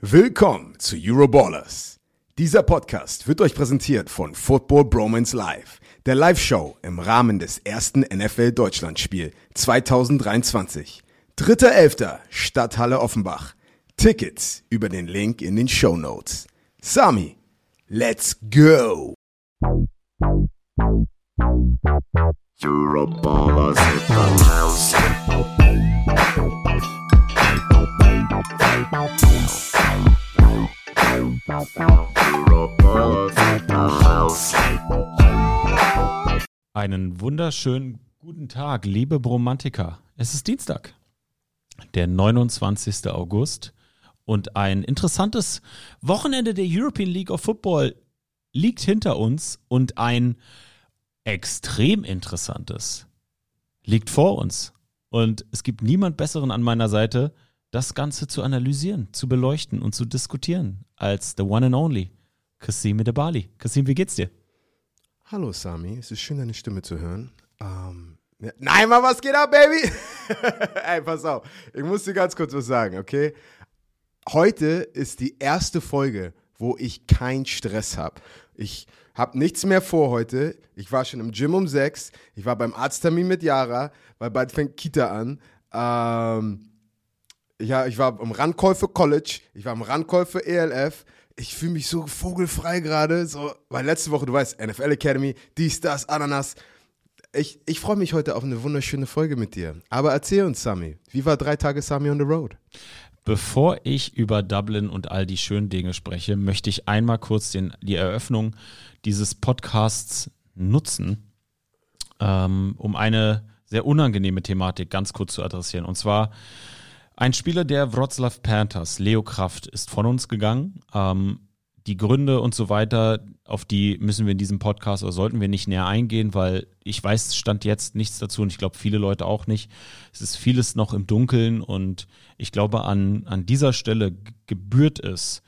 Willkommen zu Euroballers. Dieser Podcast wird euch präsentiert von Football Bromance Live, der Live-Show im Rahmen des ersten NFL Deutschlandspiel 2023. 3.11. Stadthalle Offenbach. Tickets über den Link in den Show Notes. Sami, let's go! Euroballers in the house. Einen wunderschönen guten Tag, liebe Bromantiker. Es ist Dienstag, der 29. August und ein interessantes Wochenende der European League of Football liegt hinter uns und ein extrem interessantes liegt vor uns. Und es gibt niemand Besseren an meiner Seite, das Ganze zu analysieren, zu beleuchten und zu diskutieren, als the one and only Kasim Debali. Kasim, wie geht's dir? Hallo Sami, es ist schön, deine Stimme zu hören. Ähm, ja. Nein, Mann, was geht ab, Baby? Ey, pass auf, ich muss dir ganz kurz was sagen, okay? Heute ist die erste Folge, wo ich keinen Stress habe. Ich habe nichts mehr vor heute. Ich war schon im Gym um sechs. Ich war beim Arzttermin mit Yara, weil bald fängt Kita an. Ähm, ja, ich war im Randkäufe College, ich war im Randkäufe ELF. Ich fühle mich so vogelfrei gerade, so, weil letzte Woche, du weißt, NFL Academy, dies, das, Ananas. Ich, ich freue mich heute auf eine wunderschöne Folge mit dir. Aber erzähl uns, Sami, wie war drei Tage Sami on the Road? Bevor ich über Dublin und all die schönen Dinge spreche, möchte ich einmal kurz den, die Eröffnung dieses Podcasts nutzen, ähm, um eine sehr unangenehme Thematik ganz kurz zu adressieren. Und zwar ein Spieler der Wroclaw Panthers, Leo Kraft, ist von uns gegangen. Ähm, die Gründe und so weiter, auf die müssen wir in diesem Podcast oder sollten wir nicht näher eingehen, weil ich weiß, es stand jetzt nichts dazu und ich glaube, viele Leute auch nicht. Es ist vieles noch im Dunkeln und ich glaube, an, an dieser Stelle gebührt es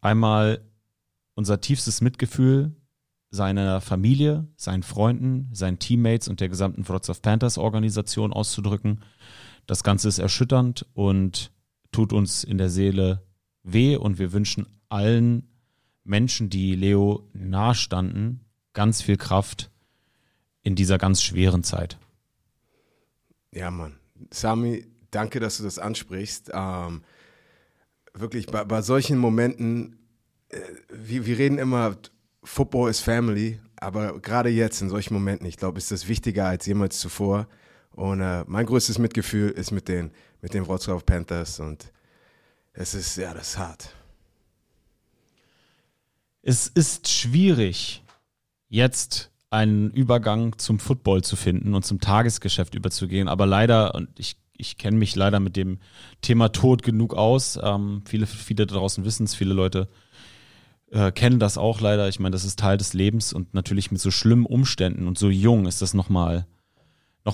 einmal unser tiefstes Mitgefühl seiner Familie, seinen Freunden, seinen Teammates und der gesamten Wroclaw Panthers Organisation auszudrücken. Das Ganze ist erschütternd und tut uns in der Seele weh und wir wünschen allen Menschen, die Leo nahestanden, ganz viel Kraft in dieser ganz schweren Zeit. Ja, Mann. Sami, danke, dass du das ansprichst. Ähm, wirklich, bei, bei solchen Momenten, äh, wir, wir reden immer, Football is Family, aber gerade jetzt in solchen Momenten, ich glaube, ist das wichtiger als jemals zuvor. Und äh, mein größtes Mitgefühl ist mit den, mit den Wroclaw Panthers und es ist, ja, das ist hart. Es ist schwierig, jetzt einen Übergang zum Football zu finden und zum Tagesgeschäft überzugehen, aber leider, und ich, ich kenne mich leider mit dem Thema Tod genug aus, ähm, viele, viele da draußen wissen es, viele Leute äh, kennen das auch leider. Ich meine, das ist Teil des Lebens und natürlich mit so schlimmen Umständen und so jung ist das nochmal noch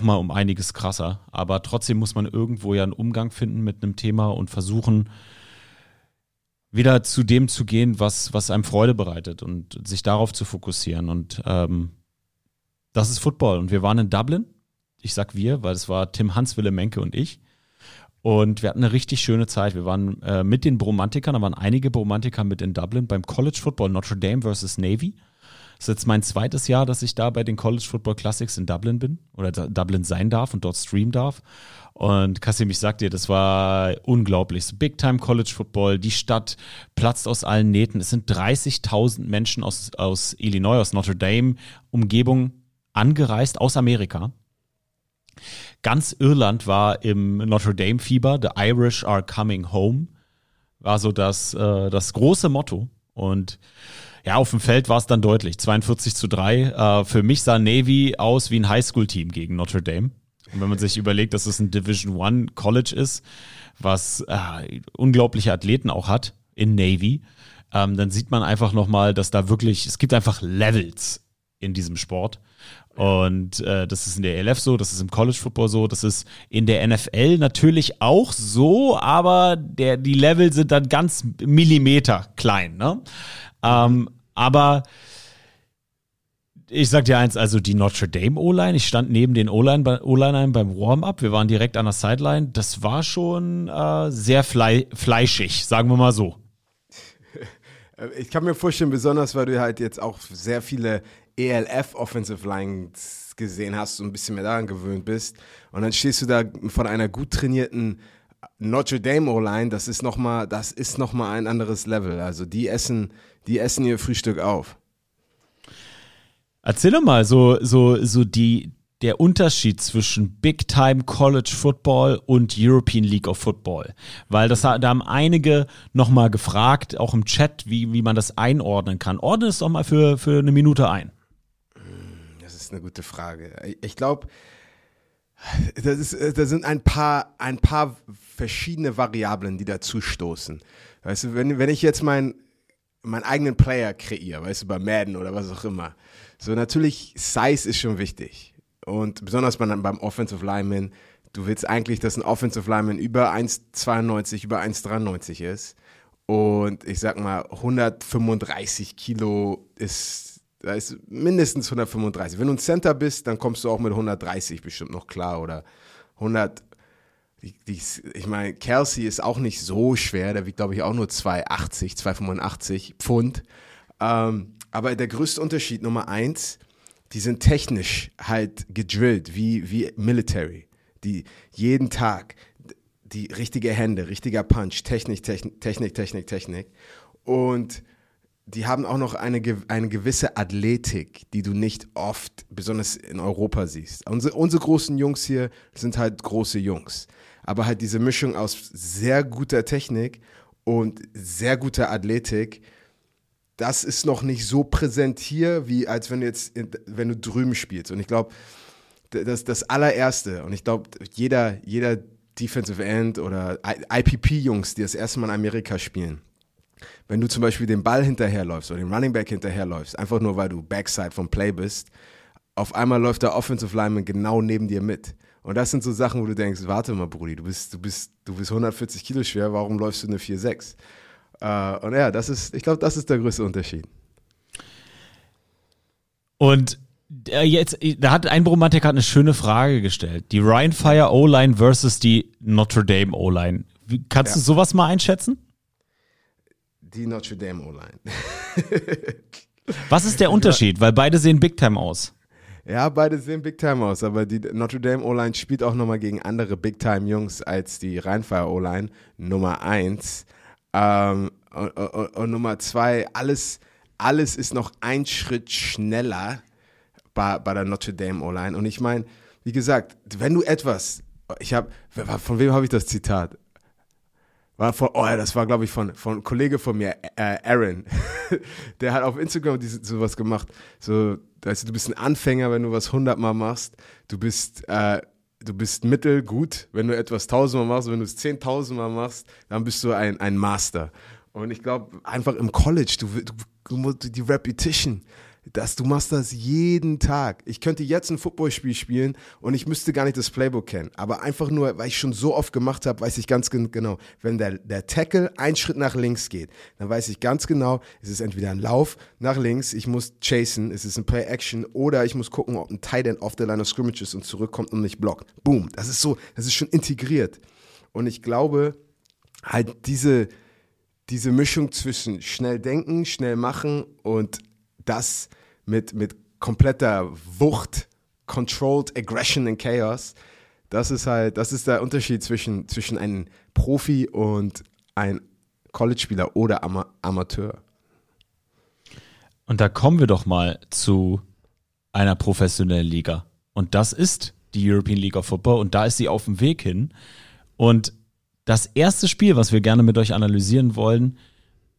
mal um einiges krasser. Aber trotzdem muss man irgendwo ja einen Umgang finden mit einem Thema und versuchen, wieder zu dem zu gehen, was, was einem Freude bereitet und sich darauf zu fokussieren. Und ähm, das ist Football. Und wir waren in Dublin. Ich sag wir, weil es war Tim Hans-Wille Menke und ich. Und wir hatten eine richtig schöne Zeit. Wir waren äh, mit den Bromantikern, da waren einige Bromantiker mit in Dublin beim College Football Notre Dame versus Navy. Das ist jetzt mein zweites Jahr, dass ich da bei den College Football Classics in Dublin bin oder Dublin sein darf und dort streamen darf. Und Kassim, ich sag dir, das war unglaublich. So Big Time College Football, die Stadt platzt aus allen Nähten. Es sind 30.000 Menschen aus, aus Illinois, aus Notre Dame, Umgebung angereist aus Amerika. Ganz Irland war im Notre Dame Fieber. The Irish are coming home. War so das, äh, das große Motto. Und ja, auf dem Feld war es dann deutlich. 42 zu 3. Äh, für mich sah Navy aus wie ein Highschool-Team gegen Notre Dame. Und wenn man sich überlegt, dass es ein Division One College ist, was äh, unglaubliche Athleten auch hat in Navy, ähm, dann sieht man einfach nochmal, dass da wirklich, es gibt einfach Levels in diesem Sport. Und äh, das ist in der ELF so, das ist im College Football so, das ist in der NFL natürlich auch so, aber der, die Level sind dann ganz Millimeter klein. Ne? Ähm, aber ich sag dir eins, also die Notre Dame O-Line, ich stand neben den O-Line- O-Linern beim Warm-Up, wir waren direkt an der Sideline, das war schon äh, sehr flei fleischig, sagen wir mal so. Äh, Ich kann mir vorstellen, besonders weil du halt jetzt auch sehr viele ELF Offensive Lines gesehen hast und ein bisschen mehr daran gewöhnt bist. Und dann stehst du da von einer gut trainierten Notre Dame O-Line, das ist nochmal, das ist noch mal ein anderes Level. Also die essen, die essen ihr Frühstück auf. Erzähl doch mal so, so, so die, der Unterschied zwischen Big Time College Football und European League of Football. Weil das, da haben einige nochmal gefragt, auch im Chat, wie, wie man das einordnen kann. Ordne es doch mal für, für eine Minute ein. Das ist eine gute Frage. Ich glaube, das, ist, das sind ein paar, ein paar verschiedene Variablen, die dazu stoßen. Weißt du, wenn, wenn ich jetzt mein, meinen eigenen Player kreiere, weißt du, bei Madden oder was auch immer, so natürlich Size ist schon wichtig. Und besonders beim, beim Offensive Lineman, du willst eigentlich, dass ein Offensive Lineman über 1,92, über 1,93 ist. Und ich sag mal, 135 Kilo ist, da ist mindestens 135. Wenn du ein Center bist, dann kommst du auch mit 130 bestimmt noch klar. Oder 100, die, die, ich meine, Kelsey ist auch nicht so schwer, der wiegt, glaube ich, auch nur 280, 285 Pfund. Ähm, aber der größte Unterschied Nummer eins, die sind technisch halt gedrillt, wie, wie Military. Die jeden Tag die richtige Hände, richtiger Punch, Technik, Technik, Technik, Technik, Technik. Und die haben auch noch eine, eine gewisse Athletik, die du nicht oft, besonders in Europa siehst. Unsere, unsere großen Jungs hier sind halt große Jungs. Aber halt diese Mischung aus sehr guter Technik und sehr guter Athletik, das ist noch nicht so präsent hier, wie als wenn du jetzt, wenn du drüben spielst. Und ich glaube, das, das allererste, und ich glaube, jeder, jeder Defensive End oder IPP-Jungs, die das erste Mal in Amerika spielen, wenn du zum Beispiel den Ball hinterherläufst oder den Running Back hinterherläufst, einfach nur weil du Backside vom Play bist, auf einmal läuft der Offensive Lineman genau neben dir mit. Und das sind so Sachen, wo du denkst, warte mal, Brudi, du bist, du bist, du bist 140 Kilo schwer, warum läufst du eine 4,6? Uh, und ja, das ist, ich glaube, das ist der größte Unterschied. Und äh, jetzt, da hat ein Bromantik hat eine schöne Frage gestellt. Die Ryan Fire O-Line versus die Notre Dame O-Line. Kannst ja. du sowas mal einschätzen? Die Notre Dame O-Line. Was ist der Unterschied? Weil beide sehen Big Time aus. Ja, beide sehen Big Time aus, aber die Notre Dame O-Line spielt auch nochmal gegen andere Big Time Jungs als die Rheinfire O-Line Nummer 1. Ähm, und, und, und, Nummer zwei, alles, alles ist noch ein Schritt schneller bei, bei der Notre Dame O-Line. Und ich meine, wie gesagt, wenn du etwas, ich habe, von wem habe ich das Zitat? War von, oh ja, das war, glaube ich, von, von einem Kollege von mir, äh, Aaron. Der hat auf Instagram diese, sowas gemacht. So, weißt du, du bist ein Anfänger, wenn du was hundertmal machst. Du bist, äh, du bist mittelgut, wenn du etwas tausendmal machst. Wenn du es zehntausendmal machst, dann bist du ein, ein Master. Und ich glaube, einfach im College, du, du, du die Repetition, dass du machst das jeden Tag. Ich könnte jetzt ein Footballspiel spielen und ich müsste gar nicht das Playbook kennen. Aber einfach nur, weil ich schon so oft gemacht habe, weiß ich ganz genau, wenn der, der Tackle einen Schritt nach links geht, dann weiß ich ganz genau, es ist entweder ein Lauf nach links, ich muss chasen, es ist ein Play-Action oder ich muss gucken, ob ein Tight End off the line of scrimmage ist und zurückkommt und mich blockt. Boom. Das ist so, das ist schon integriert. Und ich glaube, halt diese, diese Mischung zwischen schnell denken, schnell machen und das mit, mit kompletter Wucht, controlled aggression and chaos, das ist halt, das ist der Unterschied zwischen, zwischen einem Profi und einem College-Spieler oder Ama Amateur. Und da kommen wir doch mal zu einer professionellen Liga. Und das ist die European League of Football und da ist sie auf dem Weg hin. Und das erste Spiel, was wir gerne mit euch analysieren wollen,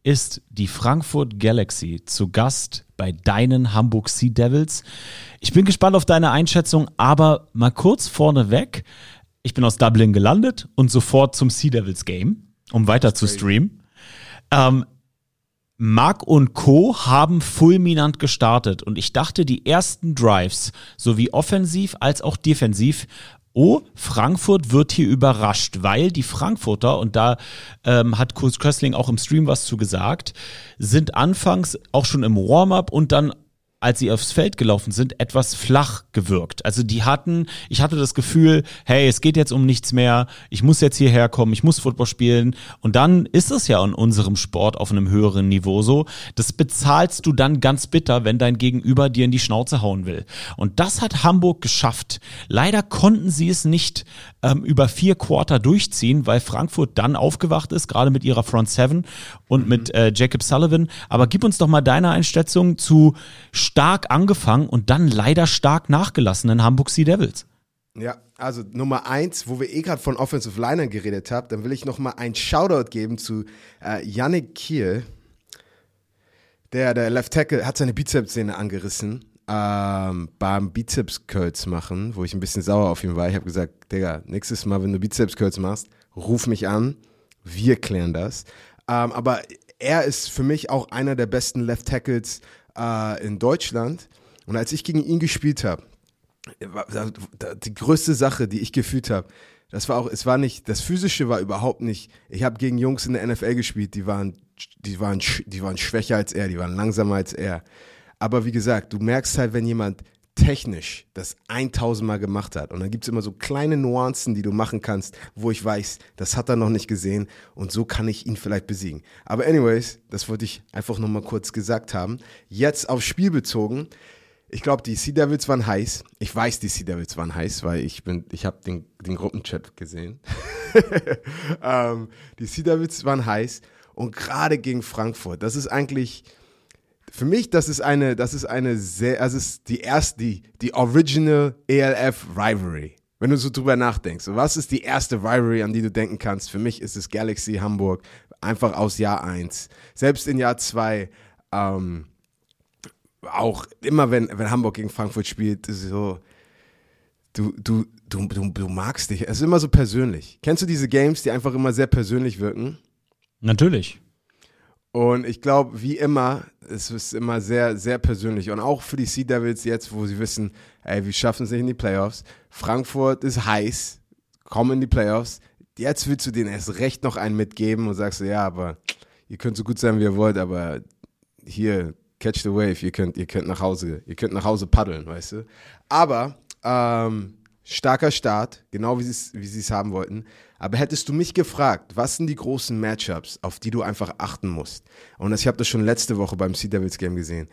ist die Frankfurt Galaxy zu Gast bei deinen Hamburg Sea Devils. Ich bin gespannt auf deine Einschätzung, aber mal kurz vorneweg. Ich bin aus Dublin gelandet und sofort zum Sea Devils Game, um weiter zu streamen. Ähm, Mark und Co. haben fulminant gestartet und ich dachte, die ersten Drives, sowie offensiv als auch defensiv, oh, Frankfurt wird hier überrascht, weil die Frankfurter, und da ähm, hat Kurs Köstling auch im Stream was zu gesagt, sind anfangs auch schon im Warm-up und dann als sie aufs Feld gelaufen sind, etwas flach gewirkt. Also die hatten, ich hatte das Gefühl, hey, es geht jetzt um nichts mehr, ich muss jetzt hierher kommen, ich muss Football spielen. Und dann ist es ja in unserem Sport auf einem höheren Niveau so. Das bezahlst du dann ganz bitter, wenn dein Gegenüber dir in die Schnauze hauen will. Und das hat Hamburg geschafft. Leider konnten sie es nicht ähm, über vier Quarter durchziehen, weil Frankfurt dann aufgewacht ist, gerade mit ihrer Front Seven und mit äh, Jacob Sullivan. Aber gib uns doch mal deine Einschätzung zu stark angefangen und dann leider stark nachgelassenen Hamburg Sea Devils. Ja, also Nummer eins, wo wir eh gerade von Offensive Linern geredet haben, dann will ich noch mal ein Shoutout geben zu äh, Yannick Kiel. Der, der Left Tackle hat seine Bizepssehne angerissen ähm, beim Bizeps Curls machen, wo ich ein bisschen sauer auf ihn war. Ich habe gesagt, Digga, nächstes Mal, wenn du Bizeps Curls machst, ruf mich an, wir klären das. Ähm, aber er ist für mich auch einer der besten Left Tackles äh, in Deutschland. Und als ich gegen ihn gespielt habe, die größte Sache, die ich gefühlt habe, das war auch, es war nicht, das Physische war überhaupt nicht. Ich habe gegen Jungs in der NFL gespielt, die waren, die waren, die waren schwächer als er, die waren langsamer als er. Aber wie gesagt, du merkst halt, wenn jemand technisch das 1000 Mal gemacht hat. Und dann gibt es immer so kleine Nuancen, die du machen kannst, wo ich weiß, das hat er noch nicht gesehen und so kann ich ihn vielleicht besiegen. Aber anyways, das wollte ich einfach nochmal kurz gesagt haben. Jetzt aufs Spiel bezogen. Ich glaube, die Sea Devils waren heiß. Ich weiß, die Sea Devils waren heiß, weil ich bin, ich habe den, den Gruppenchat gesehen. ähm, die Sea Devils waren heiß und gerade gegen Frankfurt. Das ist eigentlich, für mich, das ist eine, das ist eine sehr, das ist die erste, die, die Original ELF Rivalry. Wenn du so drüber nachdenkst, was ist die erste Rivalry, an die du denken kannst? Für mich ist es Galaxy Hamburg, einfach aus Jahr 1. Selbst in Jahr 2, ähm, auch immer wenn, wenn Hamburg gegen Frankfurt spielt, ist so, du, du, du, du, du magst dich. Es ist immer so persönlich. Kennst du diese Games, die einfach immer sehr persönlich wirken? Natürlich. Und ich glaube, wie immer, es ist immer sehr, sehr persönlich. Und auch für die Sea Devils jetzt, wo sie wissen, ey, wir schaffen es nicht in die Playoffs. Frankfurt ist heiß, kommen in die Playoffs. Jetzt willst du denen erst recht noch einen mitgeben und sagst, ja, aber ihr könnt so gut sein, wie ihr wollt, aber hier, catch the wave, ihr könnt, ihr könnt nach Hause, ihr könnt nach Hause paddeln, weißt du. Aber ähm, starker Start, genau wie sie wie es haben wollten. Aber hättest du mich gefragt, was sind die großen Matchups, auf die du einfach achten musst? Und ich habe das schon letzte Woche beim Sea Devils Game gesehen.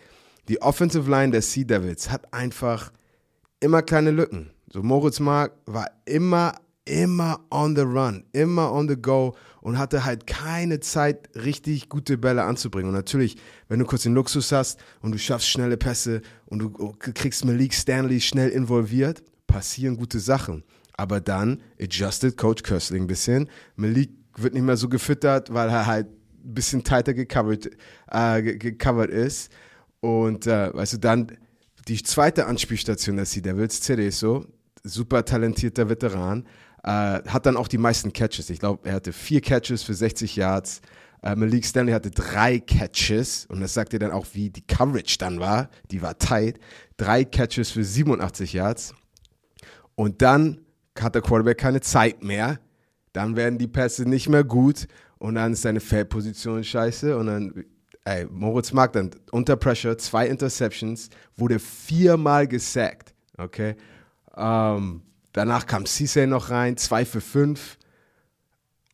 Die Offensive Line der Sea Devils hat einfach immer kleine Lücken. So Moritz Mark war immer, immer on the run, immer on the go und hatte halt keine Zeit, richtig gute Bälle anzubringen. Und natürlich, wenn du kurz den Luxus hast und du schaffst schnelle Pässe und du kriegst Malik Stanley schnell involviert, passieren gute Sachen. Aber dann adjusted Coach Köstling ein bisschen. Malik wird nicht mehr so gefüttert, weil er halt ein bisschen tighter gecovert, äh, gecovert ist. Und äh, weißt du, dann die zweite Anspielstation der Sea Devils, Cerezo, super talentierter Veteran, äh, hat dann auch die meisten Catches. Ich glaube, er hatte vier Catches für 60 Yards. Äh, Malik Stanley hatte drei Catches und das sagt dir dann auch, wie die Coverage dann war. Die war tight. Drei Catches für 87 Yards. Und dann hat der Quarterback keine Zeit mehr. Dann werden die Pässe nicht mehr gut und dann ist seine Feldposition scheiße und dann, ey, Moritz mag dann unter Pressure, zwei Interceptions, wurde viermal gesackt, okay. Ähm, danach kam Cisse noch rein, zwei für fünf,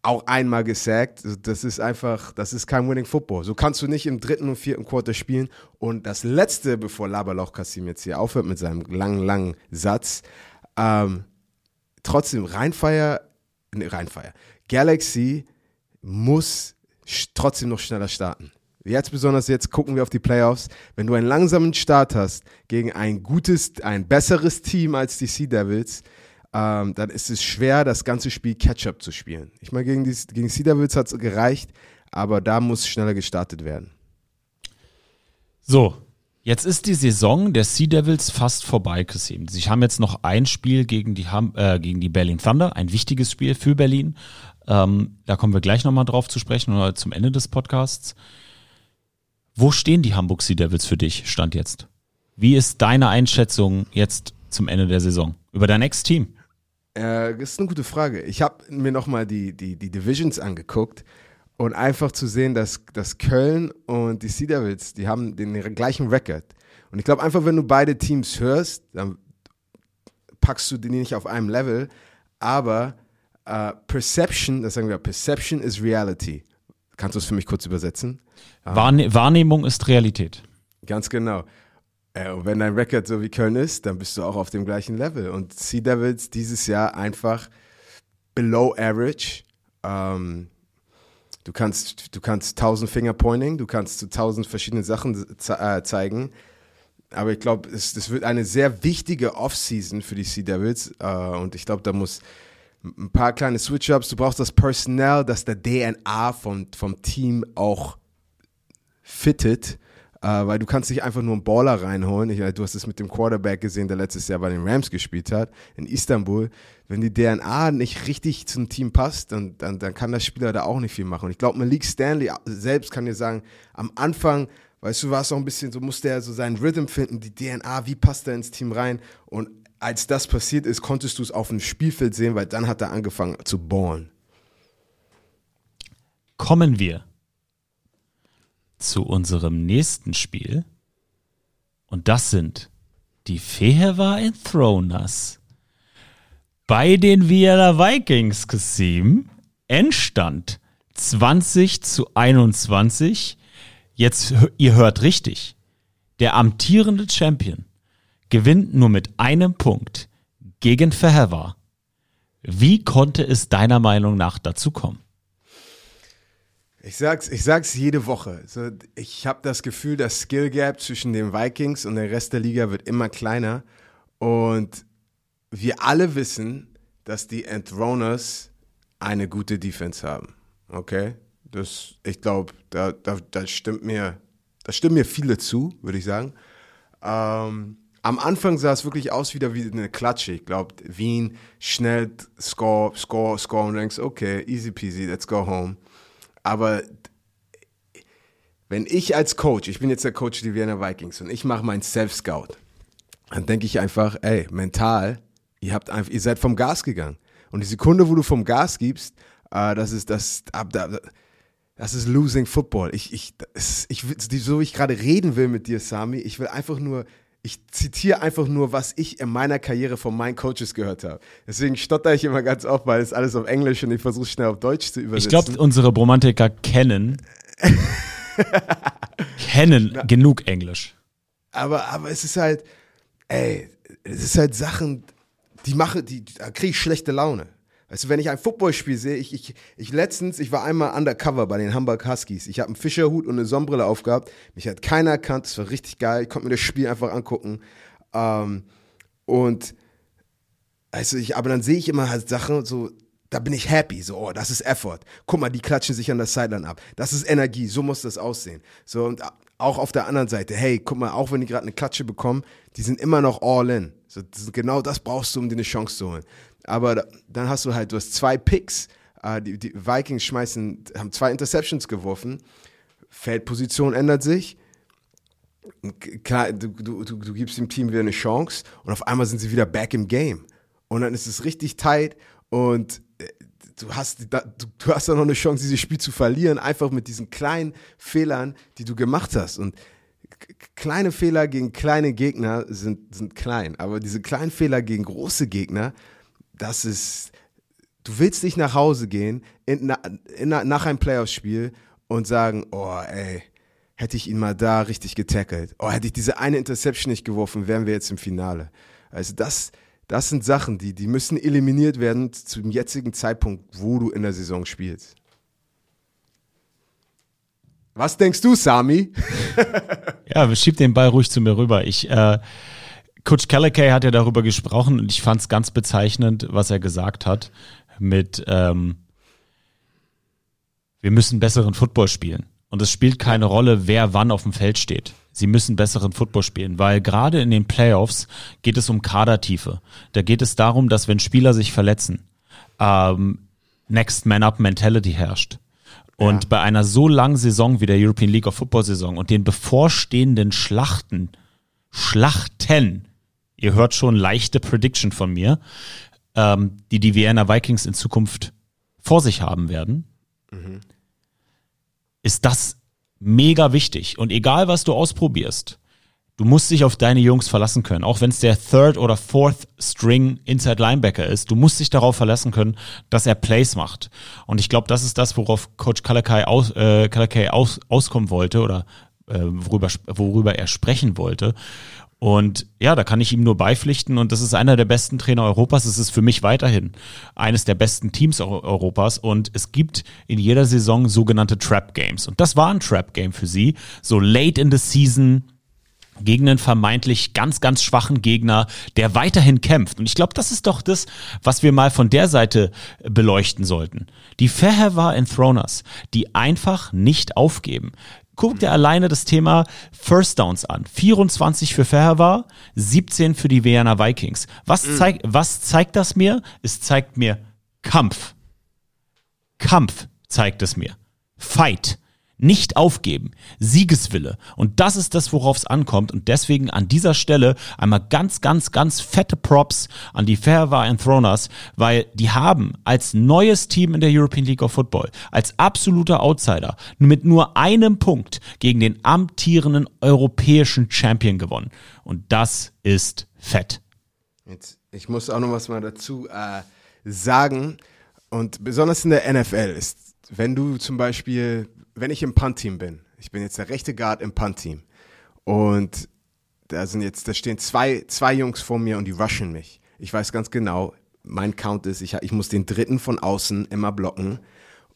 auch einmal gesackt. Das ist einfach, das ist kein Winning Football. So kannst du nicht im dritten und vierten Quarter spielen. Und das letzte, bevor Laberloch Kassim jetzt hier aufhört mit seinem langen, langen Satz, ähm, trotzdem Rheinfire, ne, Rheinfire, Galaxy muss trotzdem noch schneller starten. Jetzt besonders jetzt gucken wir auf die Playoffs. Wenn du einen langsamen Start hast gegen ein gutes, ein besseres Team als die Sea Devils, ähm, dann ist es schwer, das ganze Spiel Catch-up zu spielen. Ich meine, gegen die, gegen Sea Devils hat es gereicht, aber da muss schneller gestartet werden. So, Jetzt ist die Saison der Sea Devils fast vorbei, Christine. Sie haben jetzt noch ein Spiel gegen die, Ham äh, gegen die Berlin Thunder, ein wichtiges Spiel für Berlin. Ähm, da kommen wir gleich nochmal drauf zu sprechen oder zum Ende des Podcasts. Wo stehen die Hamburg Sea Devils für dich, Stand jetzt? Wie ist deine Einschätzung jetzt zum Ende der Saison über dein Ex-Team? Äh, das ist eine gute Frage. Ich habe mir nochmal die, die, die Divisions angeguckt Und einfach zu sehen, dass, dass Köln und die Sea Devils, die haben den gleichen Record. Und ich glaube einfach, wenn du beide Teams hörst, dann packst du die nicht auf einem Level. Aber äh, Perception, das sagen wir, Perception is Reality. Kannst du es für mich kurz übersetzen? Wahrne Wahrnehmung ist Realität. Ganz genau. Äh, und wenn dein Record so wie Köln ist, dann bist du auch auf dem gleichen Level. Und Sea Devils dieses Jahr einfach below average. Ähm, du kannst, du kannst tausend Finger pointing, du kannst zu tausend verschiedene Sachen ze äh, zeigen. Aber ich glaube, es, es wird eine sehr wichtige Offseason für die Sea Devils. Äh, und ich glaube, da muss ein paar kleine Switch-Ups. Du brauchst das Personal, das der DNA vom, vom Team auch fittet. Äh, weil du kannst nicht einfach nur einen Baller reinholen. Ich, du hast es mit dem Quarterback gesehen, der letztes Jahr bei den Rams gespielt hat, in Istanbul. Wenn die DNA nicht richtig zum Team passt, dann, dann, dann kann der Spieler da auch nicht viel machen. Und ich glaube, Malik Stanley selbst kann dir sagen, am Anfang Weißt du, war es auch ein bisschen, so musste er so seinen Rhythm finden, die DNA, wie passt er ins Team rein. Und als das passiert ist, konntest du es auf dem Spielfeld sehen, weil dann hat er angefangen zu ballen. Kommen wir zu unserem nächsten Spiel. Und das sind die Fehewa Enthroners. Bei den Vienna Vikings Kasim Endstand 20 zu 21 Jetzt, ihr hört richtig. Der amtierende Champion gewinnt nur mit einem Punkt gegen Verhever. Wie konnte es deiner Meinung nach dazu kommen? Ich sag's, ich sag's jede Woche. So, ich habe das Gefühl, das Skill Gap zwischen den Vikings und dem Rest der Liga wird immer kleiner. Und wir alle wissen, dass die Enthroners eine gute Defense haben. Okay? Das, ich glaube, da, da, da stimmt mir, da stimmen mir viele zu, würde ich sagen. Ähm, am Anfang sah es wirklich aus wieder wie eine Klatsche. Ich glaube, Wien schnell score, score, score und denkst, okay, easy peasy, let's go home. Aber wenn ich als Coach, ich bin jetzt der Coach der Vienna Vikings und ich mache meinen Self-Scout, dann denke ich einfach, ey, mental, ihr habt einfach, ihr seid vom Gas gegangen. Und die Sekunde, wo du vom Gas gibst, äh, das ist das, das ist Losing Football. Ich, ich, ich, so wie ich gerade reden will mit dir, Sami, ich will einfach nur, ich zitiere einfach nur, was ich in meiner Karriere von meinen Coaches gehört habe. Deswegen stotter ich immer ganz oft, weil es alles auf Englisch und ich versuche schnell auf Deutsch zu übersetzen. Ich glaube, unsere Romantiker kennen, kennen Na, genug Englisch. Aber, aber es ist halt, ey, es ist halt Sachen, die mache, die, da kriege ich schlechte Laune. Weißt du, wenn ich ein Footballspiel sehe, ich, ich, ich letztens, ich war einmal undercover bei den Hamburg Huskies. Ich habe einen Fischerhut und eine Sonnenbrille aufgehabt. Mich hat keiner erkannt, das war richtig geil. Ich konnte mir das Spiel einfach angucken. Ähm, und also ich, aber dann sehe ich immer halt Sachen, so, da bin ich happy, so, oh, das ist Effort. Guck mal, die klatschen sich an der Sideline ab. Das ist Energie, so muss das aussehen. So, und auch auf der anderen Seite, hey, guck mal, auch wenn die gerade eine Klatsche bekommen, die sind immer noch all in. So, das, genau das brauchst du, um dir eine Chance zu holen. Aber dann hast du halt, du hast zwei Picks. Äh, die, die, Vikings schmeißen, haben zwei Interceptions geworfen. Feldposition ändert sich. Klar, du, du, du, du gibst dem Team wieder eine Chance und auf einmal sind sie wieder back im Game. Und dann ist es richtig tight und äh, du hast, du, hast dann noch eine Chance, dieses Spiel zu verlieren, einfach mit diesen kleinen Fehlern, die du gemacht hast. Und kleine Fehler gegen kleine Gegner sind, sind klein, aber diese kleinen Fehler gegen große Gegner, das ist, du willst nicht nach Hause gehen in, in, nach einem Playoff-Spiel und sagen, oh ey, hätte ich ihn mal da richtig getackelt. Oh, hätte ich diese eine Interception nicht geworfen, wären wir jetzt im Finale. Also das, das sind Sachen, die, die müssen eliminiert werden zum jetzigen Zeitpunkt, wo du in der Saison spielst. Was denkst du, Sami? ja, schieb den Ball ruhig zu mir rüber. Ich, äh, Coach Callakay hat ja darüber gesprochen und ich fand es ganz bezeichnend, was er gesagt hat mit ähm, wir müssen besseren Football spielen. Und es spielt keine Rolle, wer wann auf dem Feld steht. Sie müssen besseren Football spielen, weil gerade in den Playoffs geht es um Kadertiefe. Da geht es darum, dass wenn Spieler sich verletzen, ähm, Next Man Up Mentality herrscht. Und ja. bei einer so langen Saison wie der European League of Football Saison und den bevorstehenden Schlachten, Schlachten ihr hört schon leichte Prediction von mir, ähm, die die Vienna Vikings in Zukunft vor sich haben werden. Mhm. ist das mega wichtig. Und egal, was du ausprobierst, du musst dich auf deine Jungs verlassen können. Auch wenn es der Third oder Fourth String Inside Linebacker ist, du musst dich darauf verlassen können, dass er Plays macht. Und ich glaube, das ist das, worauf Coach Kalakai aus, äh, Kalakai aus, auskommen wollte oder äh, worüber, worüber er sprechen wollte. Und ja, da kann ich ihm nur beipflichten. Und das ist einer der besten Trainer Europas. Es ist für mich weiterhin eines der besten Teams Europas. Und es gibt in jeder Saison sogenannte Trap Games. Und das war ein Trap Game für sie. So late in the season gegen einen vermeintlich ganz, ganz schwachen Gegner, der weiterhin kämpft. Und ich glaube, das ist doch das, was wir mal von der Seite beleuchten sollten. Die Fairhair Enthroners, die einfach nicht aufgeben guck dir alleine das Thema First Downs an. 24 für Fairhavar, 17 für die Vienna Vikings. Was, mhm. zeig, was zeigt das mir? Es zeigt mir Kampf. Kampf zeigt es mir. Fight. Nicht aufgeben, Siegeswille. Und das ist das, worauf es ankommt. Und deswegen an dieser Stelle einmal ganz, ganz, ganz fette Props an die Fairway Enthroners, weil die haben als neues Team in der European League of Football, als absoluter Outsider, mit nur einem Punkt gegen den amtierenden europäischen Champion gewonnen. Und das ist fett. Jetzt, ich muss auch noch was mal dazu äh, sagen. Und besonders in der NFL ist, wenn du zum Beispiel wenn ich im Punt-Team bin, ich bin jetzt der rechte Guard im Punt-Team und da sind jetzt, da stehen zwei, zwei Jungs vor mir und die rushen mich. Ich weiß ganz genau, mein Count ist, ich, ich muss den dritten von außen immer blocken.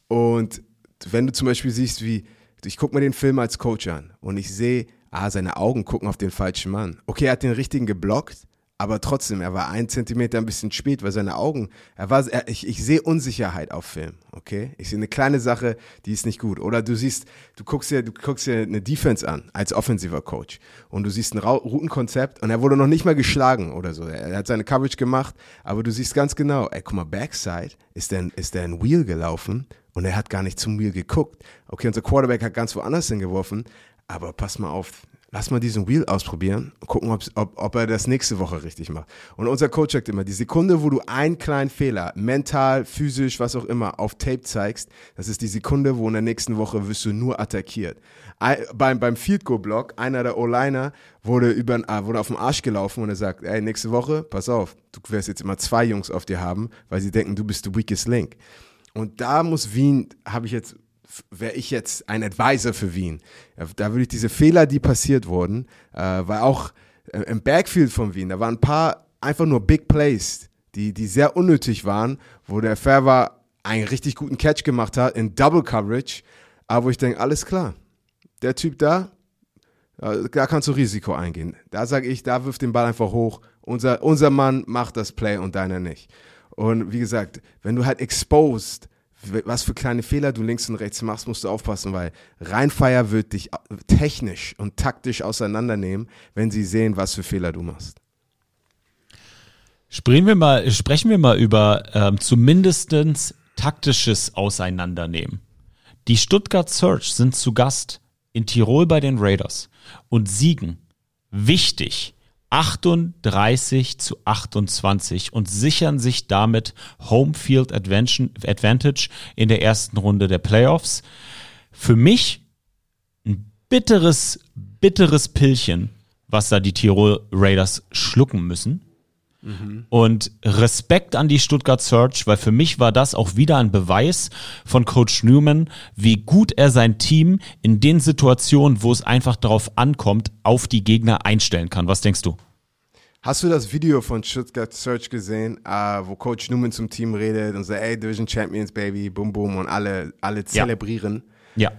Und wenn du zum Beispiel siehst, wie, ich gucke mir den Film als Coach an und ich sehe, ah, seine Augen gucken auf den falschen Mann. Okay, er hat den richtigen geblockt, aber trotzdem, er war ein Zentimeter ein bisschen spät, weil seine Augen, er war, er, ich, ich sehe Unsicherheit auf Film, okay? Ich sehe eine kleine Sache, die ist nicht gut. Oder du siehst, du guckst dir, du guckst dir eine Defense an als offensiver Coach und du siehst ein Routenkonzept und er wurde noch nicht mal geschlagen oder so. Er hat seine Coverage gemacht, aber du siehst ganz genau, ey, guck mal, Backside ist der, ist der ein Wheel gelaufen und er hat gar nicht zum Wheel geguckt. Okay, unser Quarterback hat ganz woanders hingeworfen, aber pass mal auf, lass mal diesen Wheel ausprobieren und gucken, ob, ob er das nächste Woche richtig macht. Und unser Coach sagt immer, die Sekunde, wo du einen kleinen Fehler, mental, physisch, was auch immer, auf Tape zeigst, das ist die Sekunde, wo in der nächsten Woche wirst du nur attackiert. Beim, beim Field Goal Block, einer der O-Liner wurde, über, äh, wurde auf den Arsch gelaufen und er sagt, ey, nächste Woche, pass auf, du wirst jetzt immer zwei Jungs auf dir haben, weil sie denken, du bist the weakest link. Und da muss Wien, habe ich jetzt wäre ich jetzt ein Advisor für Wien. Da würde ich diese Fehler, die passiert wurden, äh, weil auch äh, im Backfield von Wien, da waren ein paar einfach nur Big Plays, die, die sehr unnötig waren, wo der Ferber einen richtig guten Catch gemacht hat in Double Coverage, aber wo ich denke, alles klar, der Typ da, äh, da kannst du Risiko eingehen. Da sage ich, da wirft den Ball einfach hoch. Unser, unser Mann macht das Play und deiner nicht. Und wie gesagt, wenn du halt exposed was für kleine Fehler du links und rechts machst, musst du aufpassen, weil Rheinfeier wird dich technisch und taktisch auseinandernehmen, wenn sie sehen, was für Fehler du machst. Sprechen wir mal, sprechen wir mal über ähm, zumindest taktisches Auseinandernehmen. Die Stuttgart Search sind zu Gast in Tirol bei den Raiders und siegen. Wichtig 38 zu 28 und sichern sich damit Homefield Advantage in der ersten Runde der Playoffs. Für mich ein bitteres, bitteres Pillchen, was da die Tirol Raiders schlucken müssen. Und Respekt an die Stuttgart Search, weil für mich war das auch wieder ein Beweis von Coach Newman, wie gut er sein Team in den Situationen, wo es einfach darauf ankommt, auf die Gegner einstellen kann. Was denkst du? Hast du das Video von Stuttgart Search gesehen, uh, wo Coach Newman zum Team redet und sagt, ey, Division Champions, Baby, boom, boom, und alle, alle zelebrieren? Ja.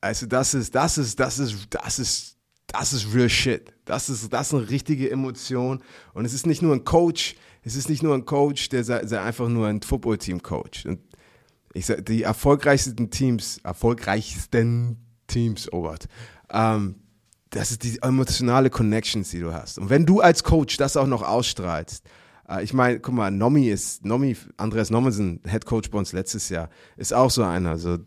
Also das ist, das ist, das ist, das ist, das ist real shit. Das ist, das ist eine richtige Emotion. Und es ist nicht nur ein Coach, es ist nicht nur ein Coach, der, der einfach nur ein Footballteam coacht. Und ich sag, die erfolgreichsten Teams, erfolgreichsten Teams, oh Gott, ähm, das ist die emotionale Connections, die du hast. Und wenn du als Coach das auch noch ausstrahlst, äh, ich meine, guck mal, Nomi ist, Nomi, Andreas Nommensen, Head Coach bei uns letztes Jahr, ist auch so einer. So,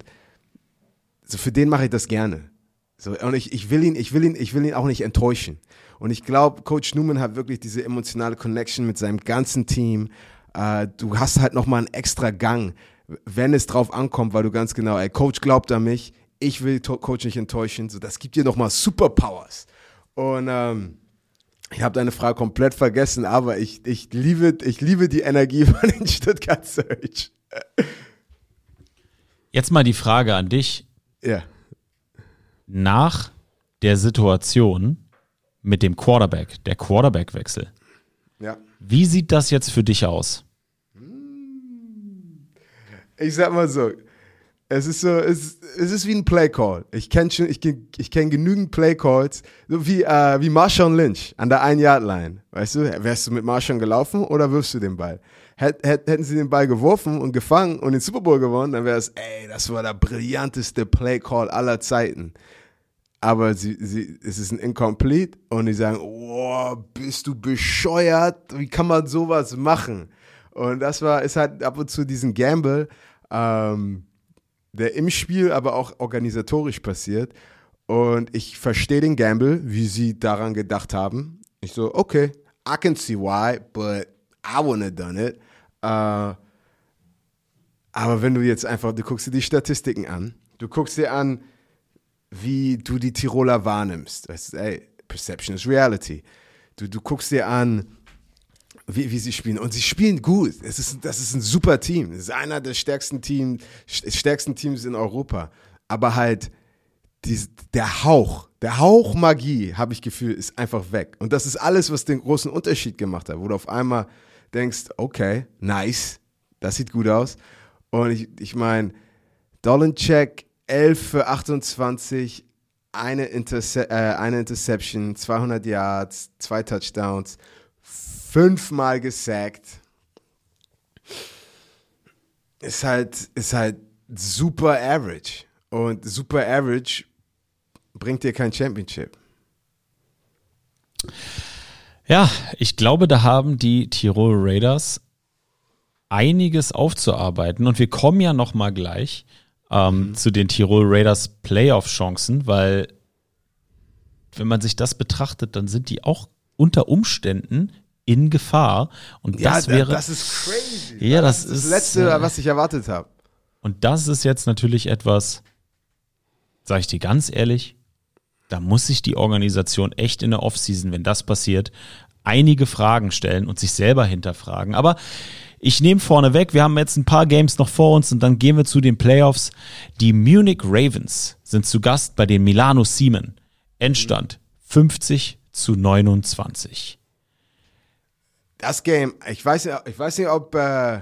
so für den mache ich das gerne. So, und ich, ich will ihn, ich will ihn, ich will ihn auch nicht enttäuschen. Und ich glaube, Coach Newman hat wirklich diese emotionale Connection mit seinem ganzen Team. Äh, du hast halt nochmal einen extra Gang, wenn es drauf ankommt, weil du ganz genau, ey, Coach glaubt an mich, ich will Coach nicht enttäuschen, so, das gibt dir nochmal Superpowers. Und ähm, ich habe deine Frage komplett vergessen, aber ich, ich, liebe, ich liebe die Energie von den Stuttgart Search. Jetzt mal die Frage an dich. Ja. Nach der Situation mit dem Quarterback, der Quarterback-Wechsel, Ja. wie sieht das jetzt für dich aus? Ich sag mal so, es ist so, es, es ist wie ein Playcall. Ich kenne schon, ich, kenn- ich kenne genügend Playcalls, so wie, äh, wie Marshawn Lynch an der Ein-Yard-Line. Weißt du, wärst du mit Marshawn gelaufen oder wirfst du den Ball? Hätt, hätt, hätten sie den Ball geworfen und gefangen und den Super Bowl gewonnen, dann wäre es, ey, das war der brillanteste Playcall aller Zeiten. Aber sie, sie, es ist ein Incomplete und die sagen, oh, bist du bescheuert? Wie kann man sowas machen? Und das war, ist halt ab und zu diesen Gamble, ähm, der im Spiel, aber auch organisatorisch passiert. Und ich verstehe den Gamble, wie sie daran gedacht haben. Ich so, okay, I can see why, but I wouldn't have done it. Äh, aber wenn du jetzt einfach, du guckst dir die Statistiken an, du guckst dir an, wie du die Tiroler wahrnimmst. Ist, ey, Perception is Reality. Du, du guckst dir an, wie, wie sie spielen. Und sie spielen gut. Es ist, das ist ein super Team. Das ist einer der stärksten, Team, stärksten Teams in Europa. Aber halt, dies, der Hauch, der Hauch Magie, habe ich Gefühl, ist einfach weg. Und das ist alles, was den großen Unterschied gemacht hat, wo du auf einmal denkst, okay, nice, das sieht gut aus. Und ich, ich meine, Dolencheck 11 für 28, eine, Interce äh, eine Interception, 200 Yards, zwei Touchdowns, fünfmal gesackt. Ist halt, ist halt super average. Und super average bringt dir kein Championship. Ja, ich glaube, da haben die Tirol Raiders einiges aufzuarbeiten und wir kommen ja noch mal gleich ähm, zu den Tirol Raiders Playoff-Chancen, weil wenn man sich das betrachtet, dann sind die auch unter Umständen in Gefahr und das ja, wäre das ist crazy. Ja, das das ist, Letzte, äh, was ich erwartet habe. und das ist jetzt natürlich etwas, sage ich dir ganz ehrlich, da muss sich die Organisation echt in der Offseason, wenn das passiert, einige Fragen stellen und sich selber hinterfragen. Aber ich nehme vorne weg, wir haben jetzt ein paar Games noch vor uns und dann gehen wir zu den Playoffs. Die Munich Ravens sind zu Gast bei den Milano Siemen. Endstand 50 zu 29. Das Game, ich weiß, ja- ich weiß nicht, ob äh,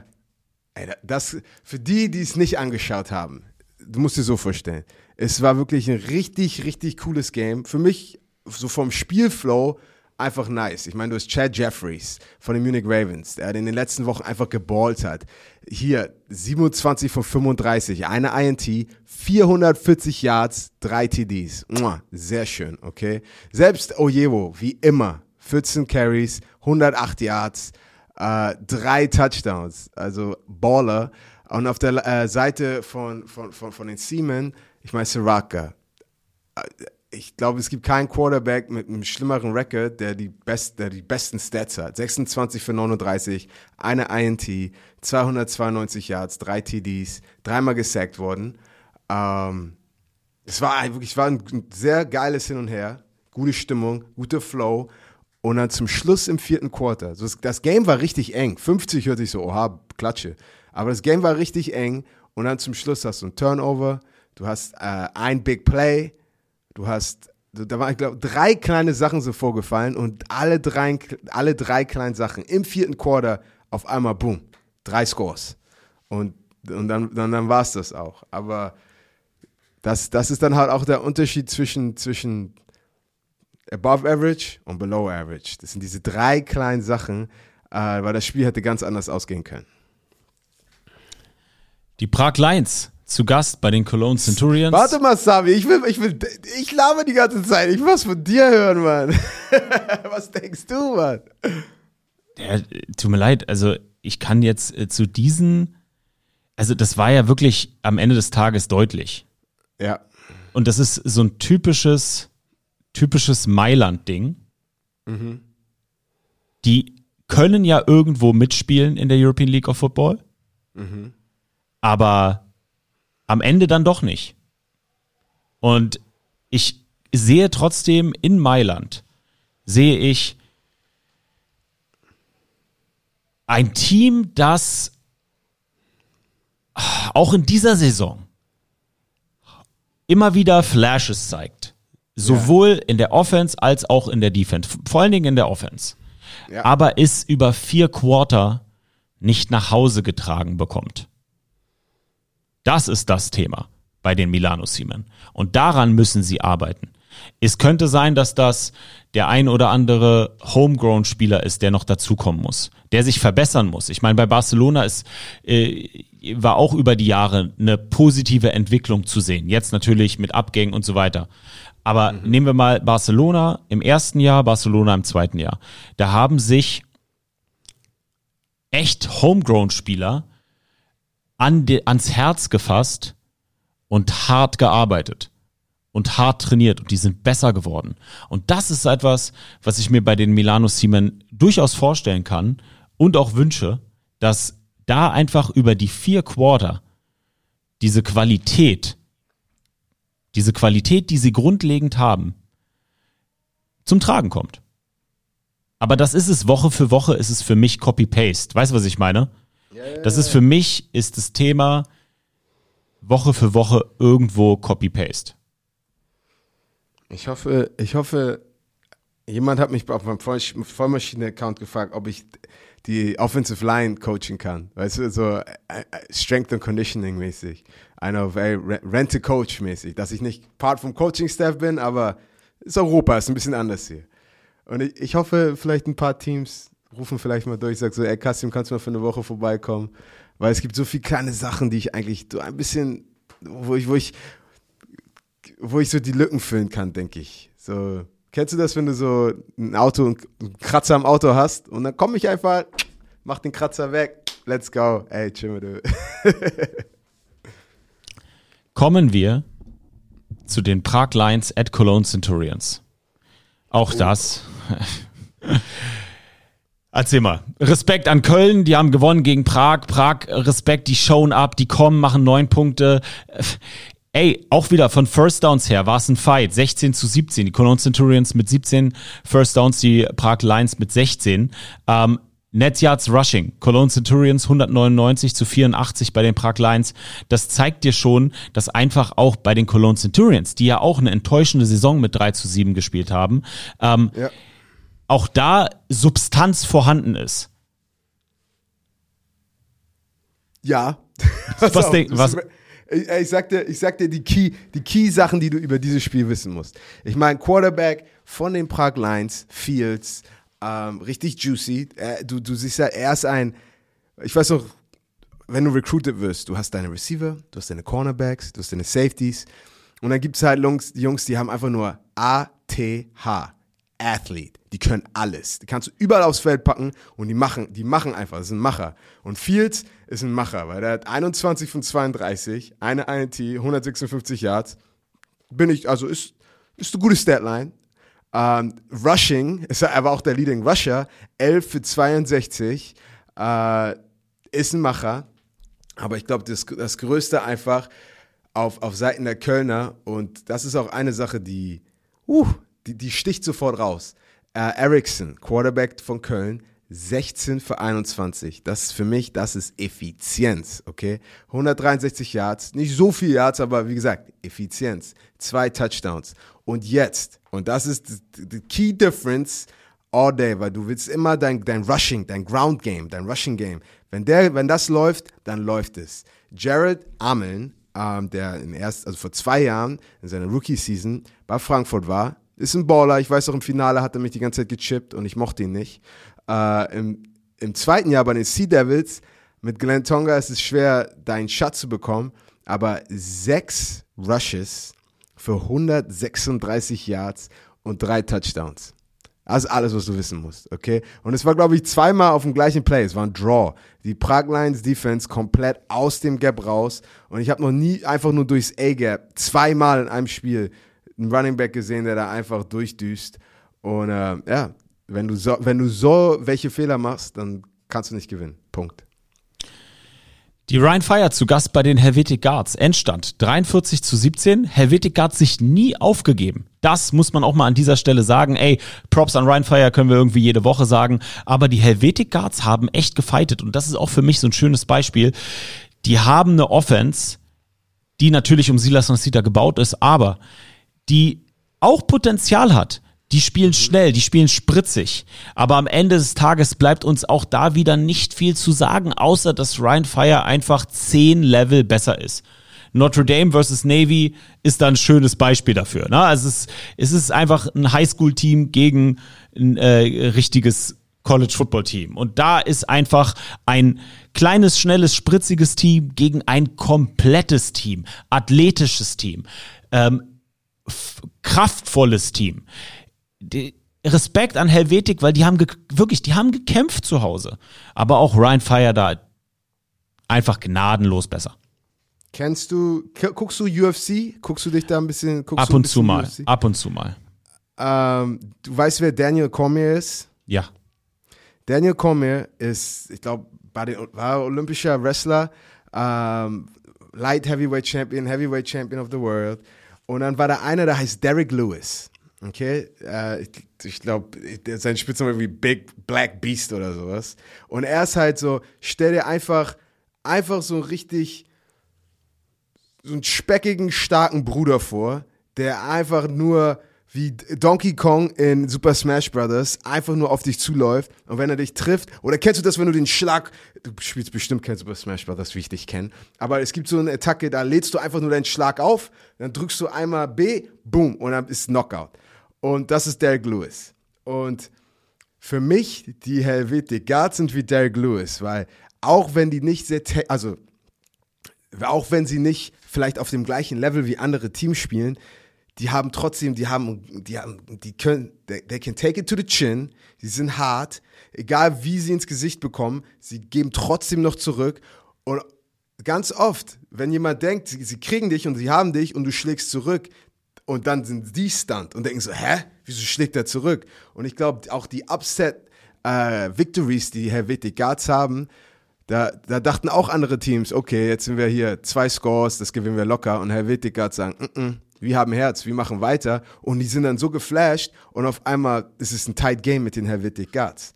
das für die, die es nicht angeschaut haben, du musst dir so vorstellen. Es war wirklich ein richtig, richtig cooles Game. Für mich, so vom Spielflow, einfach nice. Ich meine, du hast Chad Jeffries von den Munich Ravens, der in den letzten Wochen einfach geballt hat. Hier 27 von 35, eine INT, 440 Yards, drei TDs. Mua, Sehr schön, okay. Selbst Ojewo, wie immer, 14 Carries, 108 Yards, äh, drei Touchdowns, also Baller. Und auf der äh, Seite von, von, von, von den Seamen, ich meine Siraka, ich glaube, es gibt keinen Quarterback mit einem schlimmeren Record, der die, best, der die besten Stats hat. 26 für 39, eine INT, 292 Yards, drei TDs, dreimal gesackt worden. Ähm, es war wirklich, war ein sehr geiles Hin und Her, gute Stimmung, guter Flow. Und dann zum Schluss im vierten Quarter, so das, das Game war richtig eng. 50 hörte ich so, oha, Klatsche. Aber das Game war richtig eng. Und dann zum Schluss hast du ein Turnover, du hast äh, ein Big Play, du hast, da waren, ich glaube, drei kleine Sachen so vorgefallen und alle drei, alle drei kleinen Sachen im vierten Quarter auf einmal, boom, drei Scores. Und, und dann, dann, dann war es das auch. Aber das, das ist dann halt auch der Unterschied zwischen, zwischen above average und below average. Das sind diese drei kleinen Sachen, äh, weil das Spiel hätte ganz anders ausgehen können. Die Prag Lions zu Gast bei den Cologne Centurions. Warte mal, Sami, ich will, ich will, ich laber die ganze Zeit. Ich will was von dir hören, Mann. was denkst du, Mann? Ja, tut mir leid, also ich kann jetzt äh, zu diesen, also das war ja wirklich am Ende des Tages deutlich. Ja. Und das ist so ein typisches, typisches Mailand-Ding. Die können ja irgendwo mitspielen in der European League of Football, aber am Ende dann doch nicht. Und ich sehe trotzdem in Mailand, sehe ich ein Team, das auch in dieser Saison immer wieder Flashes zeigt. Sowohl in der Offense als auch in der Defense. Vor allen Dingen in der Offense. Ja. Aber es über vier Quarter nicht nach Hause getragen bekommt. Das ist das Thema bei den Milano Siemen. Und daran müssen sie arbeiten. Es könnte sein, dass das der ein oder andere Homegrown-Spieler ist, der noch dazukommen muss, der sich verbessern muss. Ich meine, bei Barcelona ist, äh, war auch über die Jahre eine positive Entwicklung zu sehen. Jetzt natürlich mit Abgängen und so weiter. Aber nehmen wir mal Barcelona im ersten Jahr, Barcelona im zweiten Jahr. Da haben sich echt Homegrown-Spieler an de, ans Herz gefasst und hart gearbeitet und hart trainiert und die sind besser geworden. Und das ist etwas, was ich mir bei den Milano Siemen durchaus vorstellen kann und auch wünsche, dass da einfach über die vier Quarter diese Qualität, diese Qualität, die sie grundlegend haben, zum Tragen kommt. Aber das ist es Woche für Woche, ist es für mich Copy-Paste. Weißt du, was ich meine? Das ist für mich, ist das Thema Woche für Woche irgendwo Copy-Paste. Ich hoffe, ich hoffe, jemand hat mich auf meinem Voll- Vollmaschinen-Account gefragt, ob ich die Offensive Line coachen kann. Weißt du, so äh, äh, Strength and Conditioning mäßig. Einer auf ey, Re- Rent-to-Coach mäßig. Dass ich nicht Part vom Coaching-Staff bin, aber ist Europa, ist ein bisschen anders hier. Und ich, ich hoffe, vielleicht ein paar Teams rufen vielleicht mal durch, sag so, ey Kassim, kannst du mal für eine Woche vorbeikommen? Weil es gibt so viele kleine Sachen, die ich eigentlich so ein bisschen, wo ich, wo ich, wo ich so die Lücken füllen kann, denke ich. So, kennst du das, wenn du so ein Auto, einen Kratzer am Auto hast und dann komme ich einfach, mach den Kratzer weg, let's go. Ey, chill du. Kommen wir zu den Prag Lions at Cologne Centurions. Auch das. Erzähl mal. Respekt an Köln, die haben gewonnen gegen Prag. Prag, Respekt, die showen ab, die kommen, machen neun Punkte. Ey, auch wieder von First Downs her war es ein Fight. 16 zu 17. Die Cologne Centurions mit 17 First Downs, die Prag Lions mit 16. Ähm, Net Yards Rushing. Cologne Centurions 199 zu 84 bei den Prag Lions. Das zeigt dir schon, dass einfach auch bei den Cologne Centurions, die ja auch eine enttäuschende Saison mit 3 zu 7 gespielt haben, ähm, Ja. Auch da Substanz vorhanden ist. Ja. Was auf, denk- das was- ist- Ich, ich sag dir, ich sag dir die Key, die Key-Sachen, die du über dieses Spiel wissen musst. Ich meine, Quarterback von den Prag Lions, Fields, ähm, richtig juicy. Äh, du, du siehst ja, er ist ein, ich weiß noch, wenn du recruited wirst, du hast deine Receiver, du hast deine Cornerbacks, du hast deine Safeties und dann gibt es halt Jungs, die Jungs, die haben einfach nur A-T-H. Athlete. Die können alles. Die kannst du überall aufs Feld packen und die machen, die machen einfach. Das sind Macher. Und Fields ist ein Macher, weil der hat 21 von 32, eine INT, 156 Yards. Bin ich, also ist, ist eine gute Statline. Ähm, Rushing ist er aber auch der Leading Rusher. 11 für 62. Äh, ist ein Macher. Aber ich glaube, das, das Größte einfach auf, auf Seiten der Kölner, und das ist auch eine Sache, die, uh, die, die sticht sofort raus. Äh, Ericsson, Quarterback von Köln, 16 für 21. Das ist für mich, das ist Effizienz, okay? 163 Yards, nicht so viel Yards, aber wie gesagt, Effizienz. Zwei Touchdowns. Und jetzt, und das ist die Key Difference all day, weil du willst immer dein, dein Rushing, dein Ground Game, dein Rushing Game. Wenn, der, wenn das läuft, dann läuft es. Jared Ameln, ähm, der im erst, also vor zwei Jahren in seiner Rookie-Season bei Frankfurt war, ist ein Baller. Ich weiß auch, im Finale hat er mich die ganze Zeit gechippt und ich mochte ihn nicht. Äh, im, Im zweiten Jahr bei den Sea Devils mit Glenn Tonga ist es schwer, deinen Shot zu bekommen, aber sechs Rushes für 136 Yards und drei Touchdowns. Das ist alles, was du wissen musst, okay? Und es war, glaube ich, zweimal auf dem gleichen Play. Es war ein Draw. Die Prague Lions Defense komplett aus dem Gap raus. Und ich habe noch nie einfach nur durchs A-Gap zweimal in einem Spiel einen Running Back gesehen, der da einfach durchdüst. Und äh, ja, wenn du, so, wenn du so welche Fehler machst, dann kannst du nicht gewinnen. Punkt. Die Ryan Fire zu Gast bei den Helvetic Guards. Endstand 43 zu 17. Helvetic Guards sich nie aufgegeben. Das muss man auch mal an dieser Stelle sagen. Ey, Props an Ryan Fire können wir irgendwie jede Woche sagen. Aber die Helvetic Guards haben echt gefightet. Und das ist auch für mich so ein schönes Beispiel. Die haben eine Offense, die natürlich um Silas Nasita gebaut ist, aber die auch Potenzial hat. Die spielen schnell, die spielen spritzig. Aber am Ende des Tages bleibt uns auch da wieder nicht viel zu sagen, außer dass Ryan Fire einfach zehn Level besser ist. Notre Dame versus Navy ist da ein schönes Beispiel dafür. Ne? Also es, ist, es ist einfach ein Highschool-Team gegen ein äh, richtiges College-Football-Team. Und da ist einfach ein kleines, schnelles, spritziges Team gegen ein komplettes Team, athletisches Team, ähm, kraftvolles Team die, Respekt an Helvetik, weil die haben wirklich, die haben gekämpft zu Hause. Aber auch Ryan Fire da einfach gnadenlos besser. Kennst du, guckst du UFC? Guckst du dich da ein bisschen? ab und zu mal. Ab und zu mal. Ähm, du weißt, wer Daniel Cormier ist? Ja. Daniel Cormier ist, ich glaube, war olympischer Wrestler, ähm, Light Heavyweight Champion, Heavyweight Champion of the World. Und dann war da einer, der heißt Derek Lewis. Okay, äh, ich, glaube, sein Spitzname wie Big Black Beast oder sowas. Und er ist halt so, stell dir einfach, einfach so richtig so einen speckigen, starken Bruder vor, der einfach nur wie Donkey Kong in Super Smash Bros. einfach nur auf dich zuläuft und wenn er dich trifft, oder kennst du das, wenn du den Schlag, du spielst bestimmt kein Super Smash Bros., wie ich dich kenne, aber es gibt so eine Attacke, da lädst du einfach nur deinen Schlag auf, dann drückst du einmal B, boom, und dann ist Knockout. Und das ist Derek Lewis. Und für mich, die Helvetic Guards sind wie Derek Lewis, weil auch wenn die nicht sehr, also auch wenn sie nicht vielleicht auf dem gleichen Level wie andere Teams spielen, die haben trotzdem, die haben, die haben, die können, they, they can take it to the chin, die sind hart, egal wie sie ins Gesicht bekommen, sie geben trotzdem noch zurück und ganz oft, wenn jemand denkt, sie, sie kriegen dich und sie haben dich und du schlägst zurück, und dann sind die stunt und denken so, hä? Wieso schlägt er zurück? Und ich glaube, auch die Upset-Victories, äh, die Herr Wittig-Guards haben, da, da, dachten auch andere Teams, okay, jetzt sind wir hier zwei Scores, das gewinnen wir locker. Und Herr Wittigard sagen, mm -mm, wir haben Herz, wir machen weiter. Und die sind dann so geflasht und auf einmal ist es ein tight Game mit den Herr Wittig-Guards.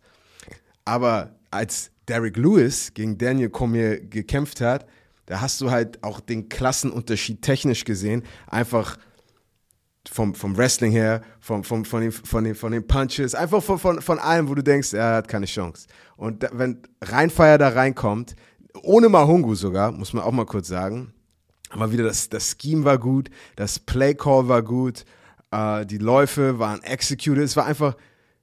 Aber als Derek Lewis gegen Daniel Cormier gekämpft hat, da hast du halt auch den Klassenunterschied technisch gesehen. Einfach vom, vom Wrestling her, vom, vom, von, den, von, den, von den Punches, einfach von, von, von allem, wo du denkst, er hat keine Chance. Und da, wenn Reinfeier da reinkommt, ohne Mahungu sogar, muss man auch mal kurz sagen, aber wieder das, das Scheme war gut, das Play Call war gut, äh, die Läufe waren executed, es war einfach,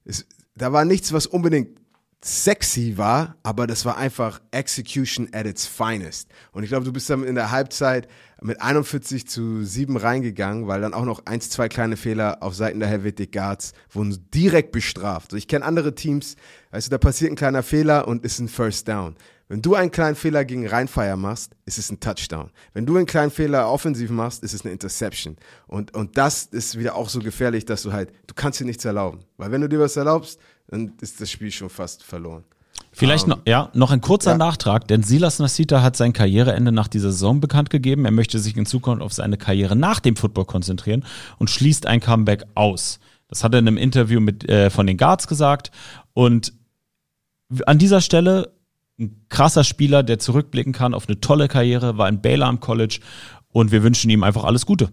es, da war nichts, was unbedingt sexy war, aber das war einfach Execution at its finest. Und ich glaube, du bist dann in der Halbzeit mit 41 zu 7 reingegangen, weil dann auch noch eins, zwei kleine Fehler auf Seiten der Helvetic Guards wurden direkt bestraft. ich kenne andere Teams, weißt du, da passiert ein kleiner Fehler und ist ein First Down. Wenn du einen kleinen Fehler gegen Rheinfire machst, ist es ein Touchdown. Wenn du einen kleinen Fehler offensiv machst, ist es eine Interception. Und, und das ist wieder auch so gefährlich, dass du halt, du kannst dir nichts erlauben. Weil wenn du dir was erlaubst, dann ist das Spiel schon fast verloren. Vielleicht um, ähm, noch, ja, noch ein kurzer ja. Nachtrag, denn Silas Nasita hat sein Karriereende nach dieser Saison bekannt gegeben. Er möchte sich in Zukunft auf seine Karriere nach dem Football konzentrieren und schließt ein Comeback aus. Das hat er in einem Interview mit, äh, von den Guards gesagt. Und an dieser Stelle ein krasser Spieler, der zurückblicken kann auf eine tolle Karriere, war in Baylor am College und wir wünschen ihm einfach alles Gute.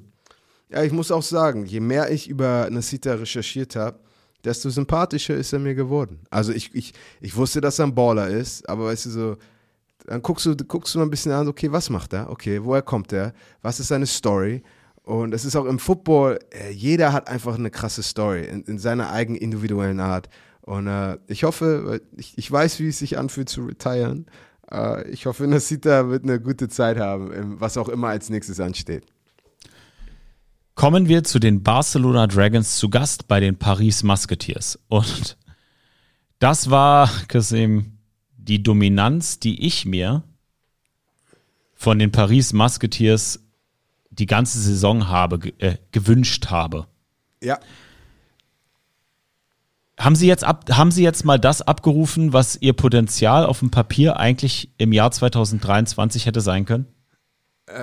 Ja, ich muss auch sagen, je mehr ich über Nasita recherchiert habe, desto sympathischer ist er mir geworden. Also ich, ich, ich wusste, dass er ein Baller ist, aber weißt du so, dann guckst du, guckst du mal ein bisschen an, okay, was macht er? Okay, woher kommt er? Was ist seine Story? Und es ist auch im Football, äh, jeder hat einfach eine krasse Story in, in seiner eigenen individuellen Art. Und äh, ich hoffe, ich, ich weiß, wie es sich anfühlt zu retiren. Äh, ich hoffe, Nasita wird eine gute Zeit haben, was auch immer als nächstes ansteht. Kommen wir zu den Barcelona Dragons zu Gast bei den Paris Musketeers. Und das war, Kasim, die Dominanz, die ich mir von den Paris Musketeers die ganze Saison habe, äh, gewünscht habe. Ja. Haben Sie, jetzt ab, haben Sie jetzt mal das abgerufen, was Ihr Potenzial auf dem Papier eigentlich im Jahr 2023 hätte sein können?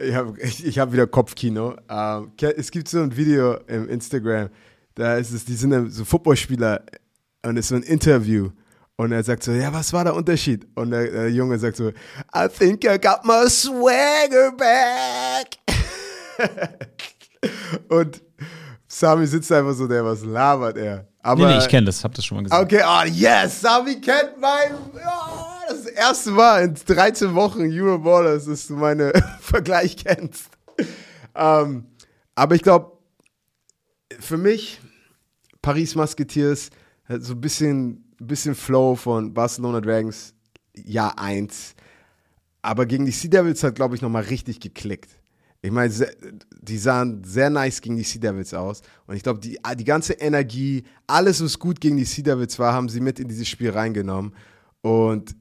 Ich habe ich, hab wieder Kopfkino. Ähm, es gibt so ein Video im Instagram, da ist es, die sind so Footballspieler und es ist so ein Interview. Und er sagt so, ja, was war der Unterschied? Und der, der Junge sagt so, I think I got my swagger back. und Sami sitzt einfach so, der, was labert er? Aber, Nee, nee, ich kenne das, hab das schon mal gesagt. Okay, oh yes, Sami kennt mein. Oh, das erste Mal in 13 Wochen Euroballers, dass du meine Vergleich kennst. Ähm, aber ich glaube, für mich, Paris Musketeers so ein bisschen, bisschen Flow von Barcelona Dragons Jahr 1. Aber gegen die Sea Devils hat, glaube ich, nochmal richtig geklickt. Ich meine, die sahen sehr nice gegen die Sea Devils aus. Und ich glaube, die, die ganze Energie, alles, was gut gegen die Sea Devils war, haben sie mit in dieses Spiel reingenommen. Und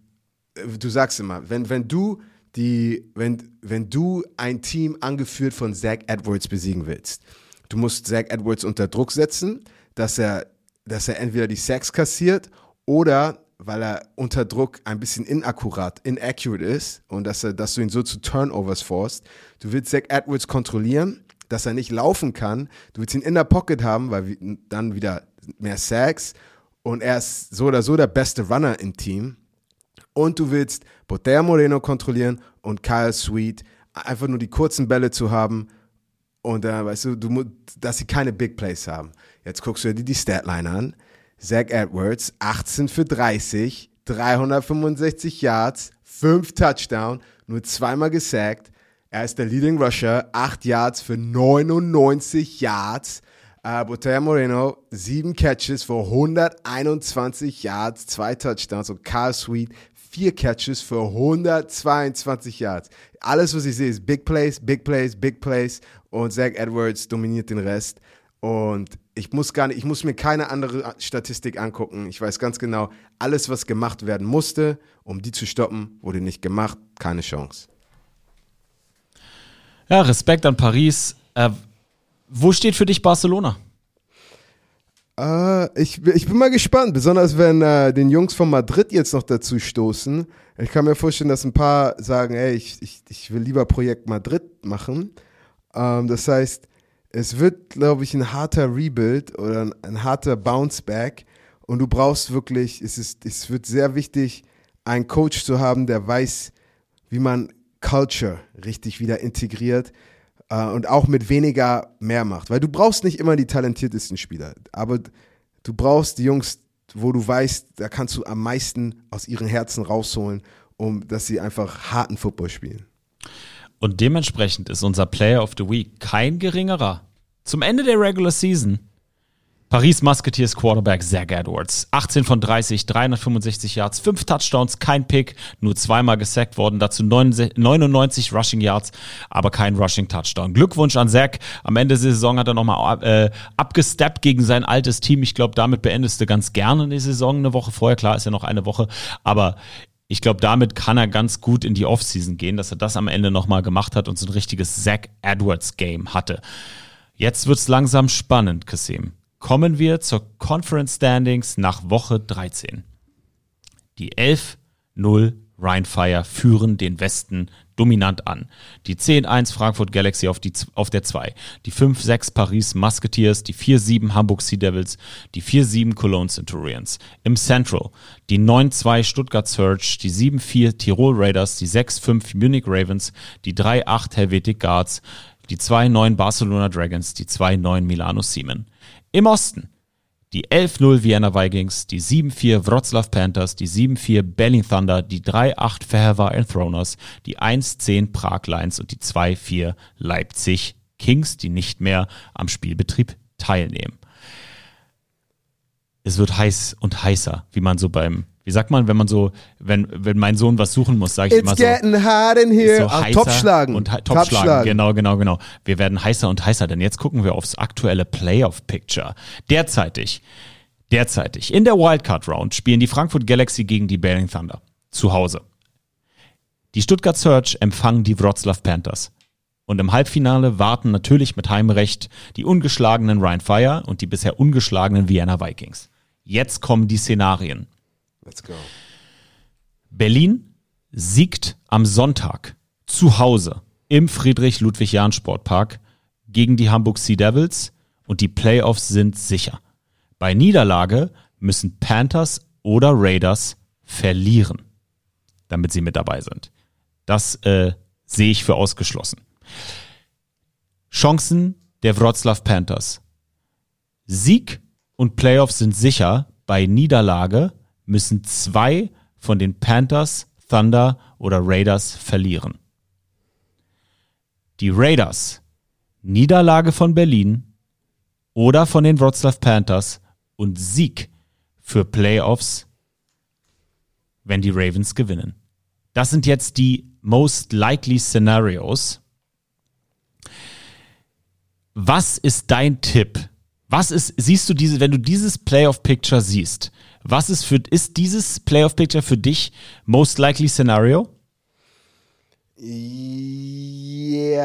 äh, du sagst immer, wenn, wenn du die, wenn, wenn du ein Team angeführt von Zach Edwards besiegen willst, du musst Zach Edwards unter Druck setzen, dass er, dass er entweder die Sacks kassiert oder weil er unter Druck ein bisschen inakkurat, inaccurate ist und dass, er, dass du ihn so zu Turnovers forst. Du willst Zach Edwards kontrollieren, dass er nicht laufen kann. Du willst ihn in der Pocket haben, weil dann wieder mehr Sacks und er ist so oder so der beste Runner im Team. Und du willst Botella Moreno kontrollieren und Kyle Sweet, einfach nur die kurzen Bälle zu haben und äh, weißt du, du, dass sie keine Big Plays haben. Jetzt guckst du dir die Statline an. Zach Edwards, 18 für 30, 365 Yards, 5 Touchdown, nur zweimal gesackt. Er ist der Leading Rusher, 8 Yards für 99 Yards. Äh, Botella Moreno, 7 Catches für 121 Yards, 2 Touchdowns. Und Carl Sweet, 4 Catches für 122 Yards. Alles, was ich sehe, ist Big Plays, Big Plays, Big Plays. Und Zach Edwards dominiert den Rest. Und ich muss gar nicht, ich muss mir keine andere Statistik angucken. Ich weiß ganz genau, alles, was gemacht werden musste, um die zu stoppen, wurde nicht gemacht. Keine Chance. Ja, Respekt an Paris. Äh, wo steht für dich Barcelona? Äh, ich, ich bin mal gespannt, besonders wenn äh, den Jungs von Madrid jetzt noch dazu stoßen. Ich kann mir vorstellen, dass ein paar sagen, ey, ich, ich, ich will lieber Projekt Madrid machen. Ähm, das heißt, es wird, glaube ich, ein harter Rebuild oder ein, ein harter Bounce-Back. Und du brauchst wirklich, es, ist, es wird sehr wichtig, einen Coach zu haben, der weiß, wie man Culture richtig wieder integriert äh, und auch mit weniger mehr macht. Weil du brauchst nicht immer die talentiertesten Spieler, aber du brauchst die Jungs, wo du weißt, da kannst du am meisten aus ihren Herzen rausholen, um dass sie einfach harten Football spielen. Und dementsprechend ist unser Player of the Week kein geringerer. Zum Ende der Regular Season. Paris Musketeers Quarterback Zach Edwards. 18 von 30, 365 Yards, 5 Touchdowns, kein Pick, nur zweimal gesackt worden, dazu 99 Rushing Yards, aber kein Rushing Touchdown. Glückwunsch an Zach. Am Ende der Saison hat er nochmal äh, abgesteppt gegen sein altes Team. Ich glaube, damit beendest du ganz gerne die Saison eine Woche vorher. Klar ist ja noch eine Woche, aber ich glaube, damit kann er ganz gut in die Offseason gehen, dass er das am Ende nochmal gemacht hat und so ein richtiges Zach Edwards Game hatte. Jetzt wird's langsam spannend, Kasim. Kommen wir zur Conference Standings nach Woche 13. Die 11-0 Rheinfire führen den Westen dominant an. Die 10-1 Frankfurt Galaxy auf, die, auf der 2, die 5-6 Paris Musketeers, die 4-7 Hamburg Sea Devils, die 4-7 Cologne Centurions. Im Central die 9-2 Stuttgart Surge, die 7-4 Tirol Raiders, die 6-5 Munich Ravens, die 3-8 Helvetic Guards, die 2-9 Barcelona Dragons, die 2-9 Milano Siemen. Im Osten die 11-0 Vienna Vikings, die 7-4 Wroclaw Panthers, die 7-4 Berlin Thunder, die 3-8 Fehervar Enthroners, die 1-10 Prag Lions und die 2-4 Leipzig Kings, die nicht mehr am Spielbetrieb teilnehmen. Es wird heiß und heißer, wie man so beim, wie sagt man, wenn man so, wenn, wenn mein Sohn was suchen muss, sage ich It's immer so. getting hot in here. So heißer Topschlagen. Und Topschlagen, genau, genau, genau. Wir werden heißer und heißer, denn jetzt gucken wir aufs aktuelle Playoff-Picture. Derzeitig, derzeitig, in der Wildcard-Round spielen die Frankfurt Galaxy gegen die Berlin Thunder. Zu Hause. Die Stuttgart Surge empfangen die Wroclaw Panthers. Und im Halbfinale warten natürlich mit Heimrecht die ungeschlagenen Ryan Fire und die bisher ungeschlagenen Vienna Vikings. Jetzt kommen die Szenarien. Let's go. Berlin siegt am Sonntag zu Hause im Friedrich-Ludwig-Jahn-Sportpark gegen die Hamburg Sea Devils und die Playoffs sind sicher. Bei Niederlage müssen Panthers oder Raiders verlieren, damit sie mit dabei sind. Das äh, sehe ich für ausgeschlossen. Chancen der Wroclaw Panthers. Sieg und Playoffs sind sicher. Bei Niederlage müssen zwei von den Panthers, Thunder oder Raiders verlieren. Die Raiders, Niederlage von Berlin oder von den Wroclaw Panthers und Sieg für Playoffs, wenn die Ravens gewinnen. Das sind jetzt die most likely Scenarios. Was ist dein Tipp? Was ist, siehst du diese, wenn du dieses Playoff Picture siehst, was ist für, ist dieses Playoff Picture für dich most likely Scenario? Ja,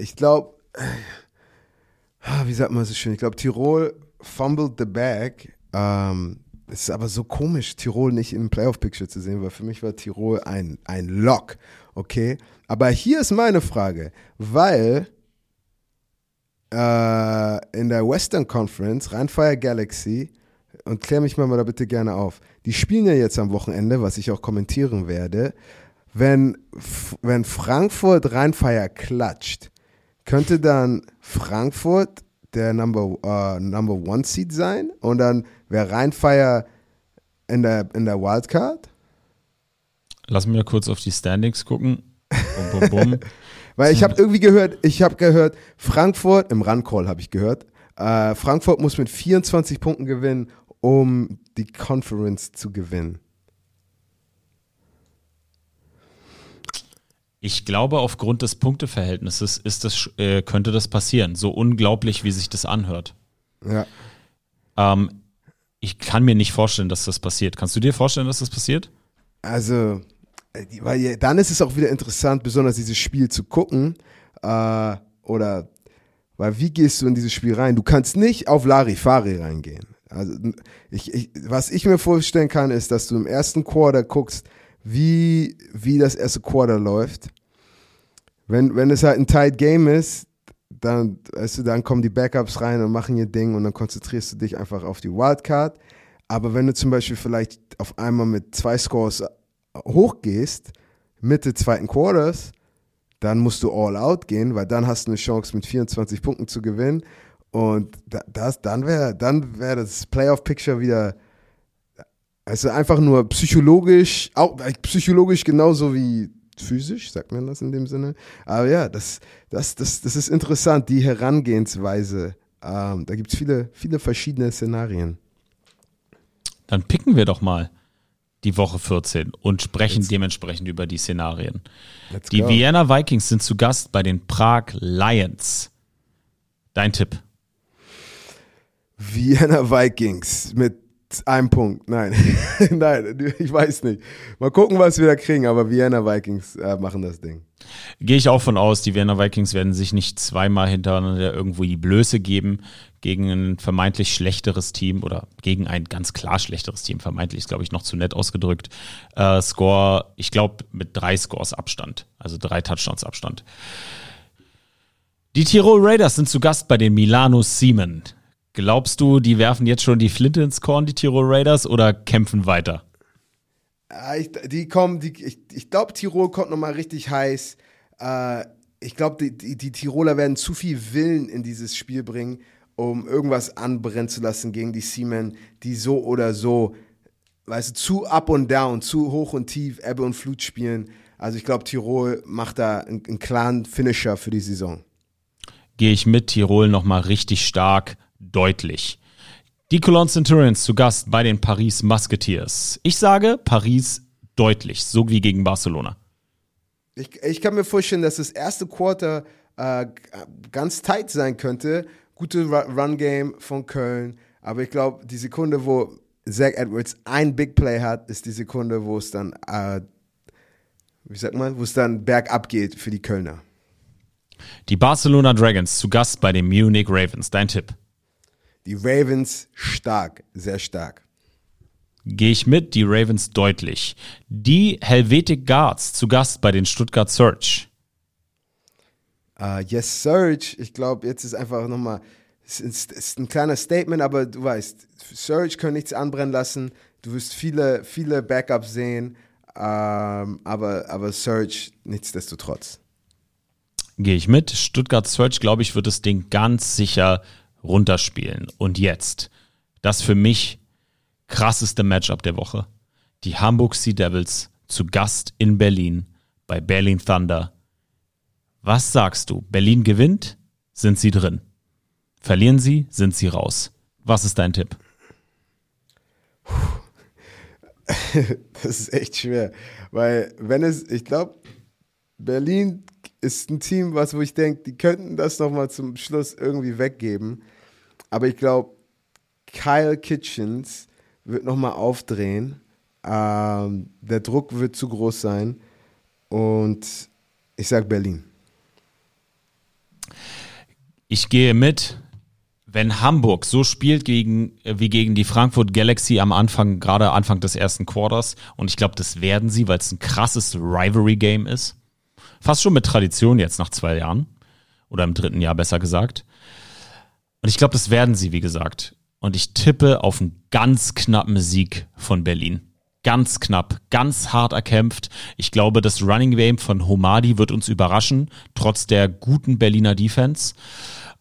ich glaube, wie sagt man so schön? Ich glaube, Tirol fumbled the bag. Ähm, es ist aber so komisch, Tirol nicht im Playoff-Picture zu sehen, weil für mich war Tirol ein, ein Lock, okay? Aber hier ist meine Frage, weil äh, in der Western Conference, Rheinfire Galaxy, und klär mich mal, mal da bitte gerne auf, die spielen ja jetzt am Wochenende, was ich auch kommentieren werde, wenn, wenn Frankfurt Rheinfire klatscht, könnte dann Frankfurt der Number, uh, Number One Seed sein und dann wäre Rheinfire in der, in der Wildcard? Lass mich mal kurz auf die Standings gucken. Bum, bum, bum. Weil ich habe irgendwie gehört, ich habe gehört, Frankfurt, im Run-Call habe ich gehört, äh, Frankfurt muss mit 24 Punkten gewinnen, um die Conference zu gewinnen. Ich glaube, aufgrund des Punkteverhältnisses ist das, äh, könnte das passieren. So unglaublich, wie sich das anhört. Ja. Ähm, ich kann mir nicht vorstellen, dass das passiert. Kannst du dir vorstellen, dass das passiert? Also, äh, weil dann ist es auch wieder interessant, besonders dieses Spiel zu gucken. Äh, oder, weil wie gehst du in dieses Spiel rein? Du kannst nicht auf Larifari reingehen. Also, ich, ich, was ich mir vorstellen kann, ist, dass du im ersten Quarter guckst, wie, wie das erste Quarter läuft. Wenn, wenn es halt ein tight Game ist, dann, weißt du, dann kommen die Backups rein und machen ihr Ding und dann konzentrierst du dich einfach auf die Wildcard. Aber wenn du zum Beispiel vielleicht auf einmal mit zwei Scores hochgehst, Mitte zweiten Quarters, dann musst du all out gehen, weil dann hast du eine Chance mit 24 Punkten zu gewinnen. Und da- das, dann wäre dann wär das Playoff-Picture wieder, also einfach nur psychologisch, auch psychologisch genauso wie physisch, sagt man das in dem Sinne. Aber ja, das, das, das, das ist interessant, die Herangehensweise. Ähm, da gibt es viele, viele verschiedene Szenarien. Dann picken wir doch mal die Woche 14 und sprechen dementsprechend über die Szenarien. Let's Die. Vienna Vikings sind zu Gast bei den Prag Lions. Dein Tipp. Vienna Vikings mit einem Punkt. Nein, nein, ich weiß nicht. Mal gucken, was wir da kriegen, aber Vienna Vikings äh, machen das Ding. Gehe ich auch von aus, die Vienna Vikings werden sich nicht zweimal hintereinander irgendwo die Blöße geben gegen ein vermeintlich schlechteres Team oder gegen ein ganz klar schlechteres Team. Vermeintlich ist, glaube ich, noch zu nett ausgedrückt. Äh, Score, ich glaube, mit drei Scores Abstand, also drei Touchdowns Abstand. Die Tirol Raiders sind zu Gast bei den Milano Siemen. Glaubst du, die werfen jetzt schon die Flinte ins Korn, die Tirol Raiders, oder kämpfen weiter? Äh, ich, die kommen, die, ich, ich glaube, Tirol kommt nochmal richtig heiß. Äh, ich glaube, die, die, die Tiroler werden zu viel Willen in dieses Spiel bringen, um irgendwas anbrennen zu lassen gegen die Seamen, die so oder so, weißt du, zu up und down, zu hoch und tief, Ebbe und Flut spielen. Also ich glaube, Tirol macht da einen, einen klaren Finisher für die Saison. gehe ich mit Tirol nochmal richtig stark, deutlich. Die Cologne Centurions zu Gast bei den Paris Musketeers. Ich sage Paris deutlich, so wie gegen Barcelona. Ich, ich kann mir vorstellen, dass das erste Quarter äh, ganz tight sein könnte. Gute Ru- Run-Game von Köln. Aber ich glaube, die Sekunde, wo Zach Edwards ein Big Play hat, ist die Sekunde, wo es dann, äh, wie sagt man, wo es dann bergab geht für die Kölner. Die Barcelona Dragons zu Gast bei den Munich Ravens. Dein Tipp? Die Ravens stark, sehr stark. Gehe ich mit, die Ravens deutlich. Die Helvetic Guards zu Gast bei den Stuttgart Search. Uh, yes, Surge. Ich glaube, jetzt ist einfach nochmal, es ist, ist ein kleiner Statement, aber du weißt, Surge können nichts anbrennen lassen. Du wirst viele, viele Backups sehen, ähm, aber, aber Surge nichtsdestotrotz. Gehe ich mit. Stuttgart Search, glaube ich, wird das Ding ganz sicher runterspielen. Und jetzt, das für mich krasseste Matchup der Woche. Die Hamburg Sea Devils zu Gast in Berlin bei Berlin Thunder. Was sagst du? Berlin gewinnt? Sind sie drin? Verlieren sie? Sind sie raus? Was ist dein Tipp? Das ist echt schwer, weil wenn es, ich glaube, Berlin ist ein Team, was wo ich denke, die könnten das noch mal zum Schluss irgendwie weggeben, aber ich glaube, Kyle Kitchens wird noch mal aufdrehen, ähm, der Druck wird zu groß sein und ich sag Berlin. Ich gehe mit, wenn Hamburg so spielt gegen, äh, wie gegen die Frankfurt Galaxy am Anfang, gerade Anfang des ersten Quarters, und ich glaube, das werden sie, weil es ein krasses Rivalry-Game ist. Fast schon mit Tradition jetzt nach zwei Jahren. Oder im dritten Jahr besser gesagt. Und ich glaube, das werden sie, wie gesagt. Und ich tippe auf einen ganz knappen Sieg von Berlin. Ganz knapp, ganz hart erkämpft. Ich glaube, das Running Game von Homadi wird uns überraschen, trotz der guten Berliner Defense.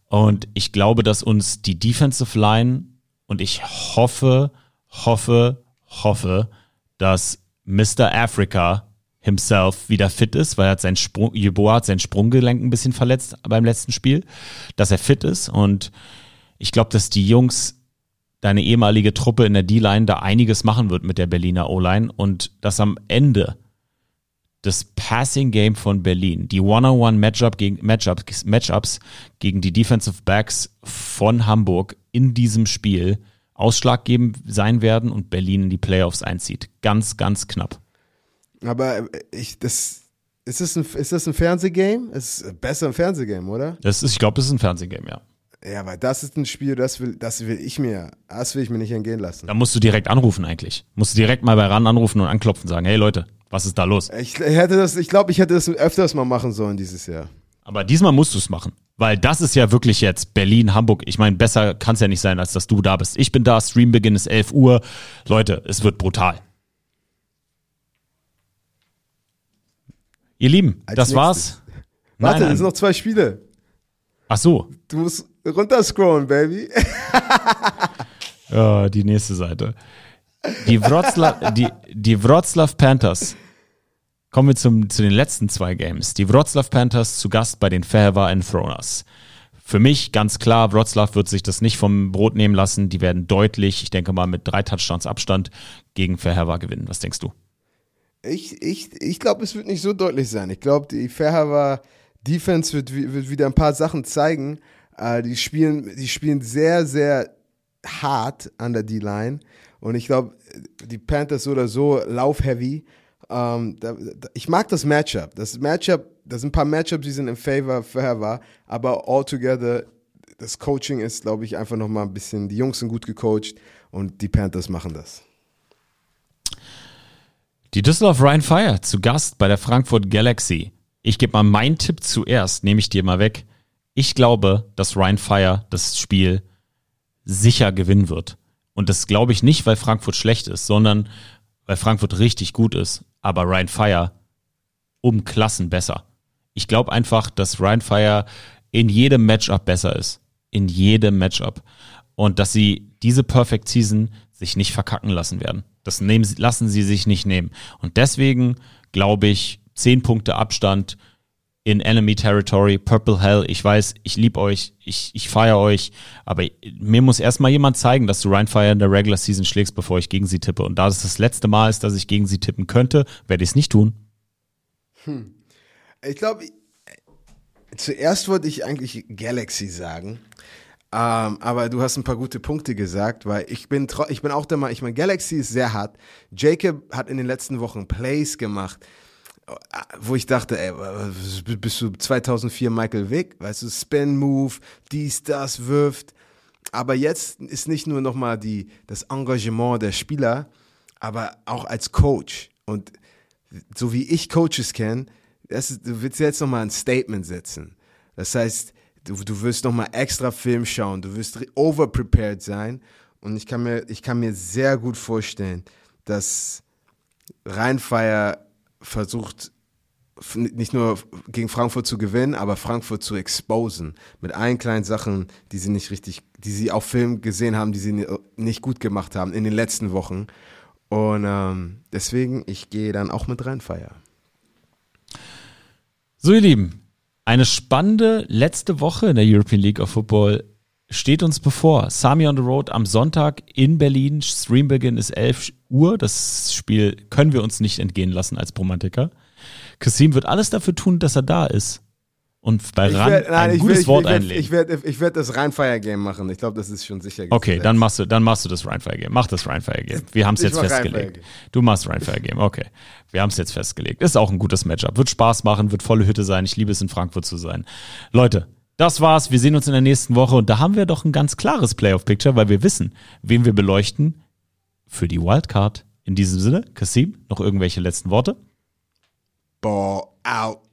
Und ich glaube, dass uns die Defensive Line und ich hoffe, hoffe, hoffe, dass Mr. Africa himself wieder fit ist, weil er hat sein Sprung, Jeboa hat sein Sprunggelenk ein bisschen verletzt beim letzten Spiel, dass er fit ist und ich glaube, dass die Jungs, deine ehemalige Truppe in der D-Line da einiges machen wird mit der Berliner O-Line und dass am Ende das Passing Game von Berlin, die One-on-One Matchup gegen Matchups, Matchups gegen die Defensive Backs von Hamburg in diesem Spiel ausschlaggebend sein werden und Berlin in die Playoffs einzieht. Ganz, ganz knapp. Aber äh, ich, das, ist das ein, ist das ein Fernsehgame? Es ist besser ein Fernsehgame, oder? Das ist, ich glaube, das ist ein Fernsehgame, ja. Ja, weil das ist ein Spiel, das will, das will ich mir, das will ich mir nicht entgehen lassen. Da musst du direkt anrufen eigentlich. Musst du direkt mal bei RAN anrufen und anklopfen und sagen, hey Leute, was ist da los? Ich hätte das, ich glaube, ich hätte das öfters mal machen sollen dieses Jahr. Aber diesmal musst du es machen. Weil das ist ja wirklich jetzt Berlin, Hamburg. Ich meine, besser kann es ja nicht sein, als dass du da bist. Ich bin da, Streambeginn ist 11 Uhr. Leute, es wird brutal. Ihr Lieben, Als das nächstes. war's. Warte, Nein, es sind noch zwei Spiele. Ach so, Du musst runterscrollen, Baby. Ja, die nächste Seite. Die Wroclaw, die, die Wroclaw Panthers. Kommen wir zum, zu den letzten zwei Games. Die Wroclaw Panthers zu Gast bei den Fairwa Enthroners. Für mich ganz klar, Wroclaw wird sich das nicht vom Brot nehmen lassen. Die werden deutlich, ich denke mal mit drei Touchdowns Abstand gegen Fairwa gewinnen. Was denkst du? Ich, ich, ich glaube, es wird nicht so deutlich sein. Ich glaube, die Fairhaver Defense wird, wi- wird wieder ein paar Sachen zeigen. Äh, die, spielen, die spielen sehr, sehr hart an der D-Line. Und ich glaube, die Panthers oder so lauf-heavy. Ähm, da, da, ich mag das Matchup. Das Matchup, da sind ein paar Matchups, die sind in Favor Fairhaver. Aber altogether, das Coaching ist, glaube ich, einfach nochmal ein bisschen, die Jungs sind gut gecoacht und die Panthers machen das. Die Düsseldorf Rhein Fire zu Gast bei der Frankfurt Galaxy. Ich gebe mal meinen Tipp zuerst, nehme ich dir mal weg. Ich glaube, dass Rhein Fire das Spiel sicher gewinnen wird. Und das glaube ich nicht, weil Frankfurt schlecht ist, sondern weil Frankfurt richtig gut ist. Aber Rhein Fire um Klassen besser. Ich glaube einfach, dass Rhein Fire in jedem Matchup besser ist. In jedem Matchup. Und dass sie diese Perfect Season sich nicht verkacken lassen werden. Das nehmen, lassen sie sich nicht nehmen. Und deswegen glaube ich, 10 Punkte Abstand in Enemy Territory, Purple Hell. Ich weiß, ich liebe euch, ich, ich feiere euch, aber mir muss erstmal jemand zeigen, dass du Rhein Fire in der Regular Season schlägst, bevor ich gegen sie tippe. Und da es das letzte Mal ist, dass ich gegen sie tippen könnte, werde ich es nicht tun. Ich glaube, zuerst wollte ich eigentlich Galaxy sagen. Ähm, aber du hast ein paar gute Punkte gesagt, weil ich bin, ich bin auch der Meinung, ich meine, Galaxy ist sehr hart. Jacob hat in den letzten Wochen Plays gemacht. Wo ich dachte, ey, bist du 2004 Michael Vick? Weißt du, Spin Move, dies, das, wirft. Aber jetzt ist nicht nur nochmal die, das Engagement der Spieler, aber auch als Coach. Und so wie ich Coaches kenne, du willst jetzt nochmal ein Statement setzen. Das heißt, du, du wirst nochmal extra Film schauen, du wirst overprepared sein. Und ich kann mir, ich kann mir sehr gut vorstellen, dass Rheinfeier versucht, nicht nur gegen Frankfurt zu gewinnen, aber Frankfurt zu exposen. Mit allen kleinen Sachen, die sie nicht richtig, die sie auf Film gesehen haben, die sie nicht gut gemacht haben in den letzten Wochen. Und ähm, deswegen, ich gehe dann auch mit Rheinfeier. So, ihr Lieben, eine spannende letzte Woche in der European League of Football steht uns bevor. Sami on the Road am Sonntag in Berlin. Streambeginn ist 11 Uhr. Das Spiel können wir uns nicht entgehen lassen als Romantiker. Kasim wird alles dafür tun, dass er da ist. Und bei Ran werd, nein, ein gutes will, Wort ich werd, einlegen. Ich werde ich werd das Rheinfire-Game machen. Ich glaube, das ist schon sicher. Okay, dann machst du, dann machst du das Rheinfire-Game. Mach das Rheinfire-Game. Wir haben es jetzt festgelegt. Du machst Rheinfire-Game. Okay. Wir haben es jetzt festgelegt. Ist auch ein gutes Matchup. Wird Spaß machen, wird volle Hütte sein. Ich liebe es, in Frankfurt zu sein. Leute, das war's. Wir sehen uns in der nächsten Woche. Und da haben wir doch ein ganz klares Playoff-Picture, weil wir wissen, wen wir beleuchten für die Wildcard. In diesem Sinne, Kasim, noch irgendwelche letzten Worte? Ball out.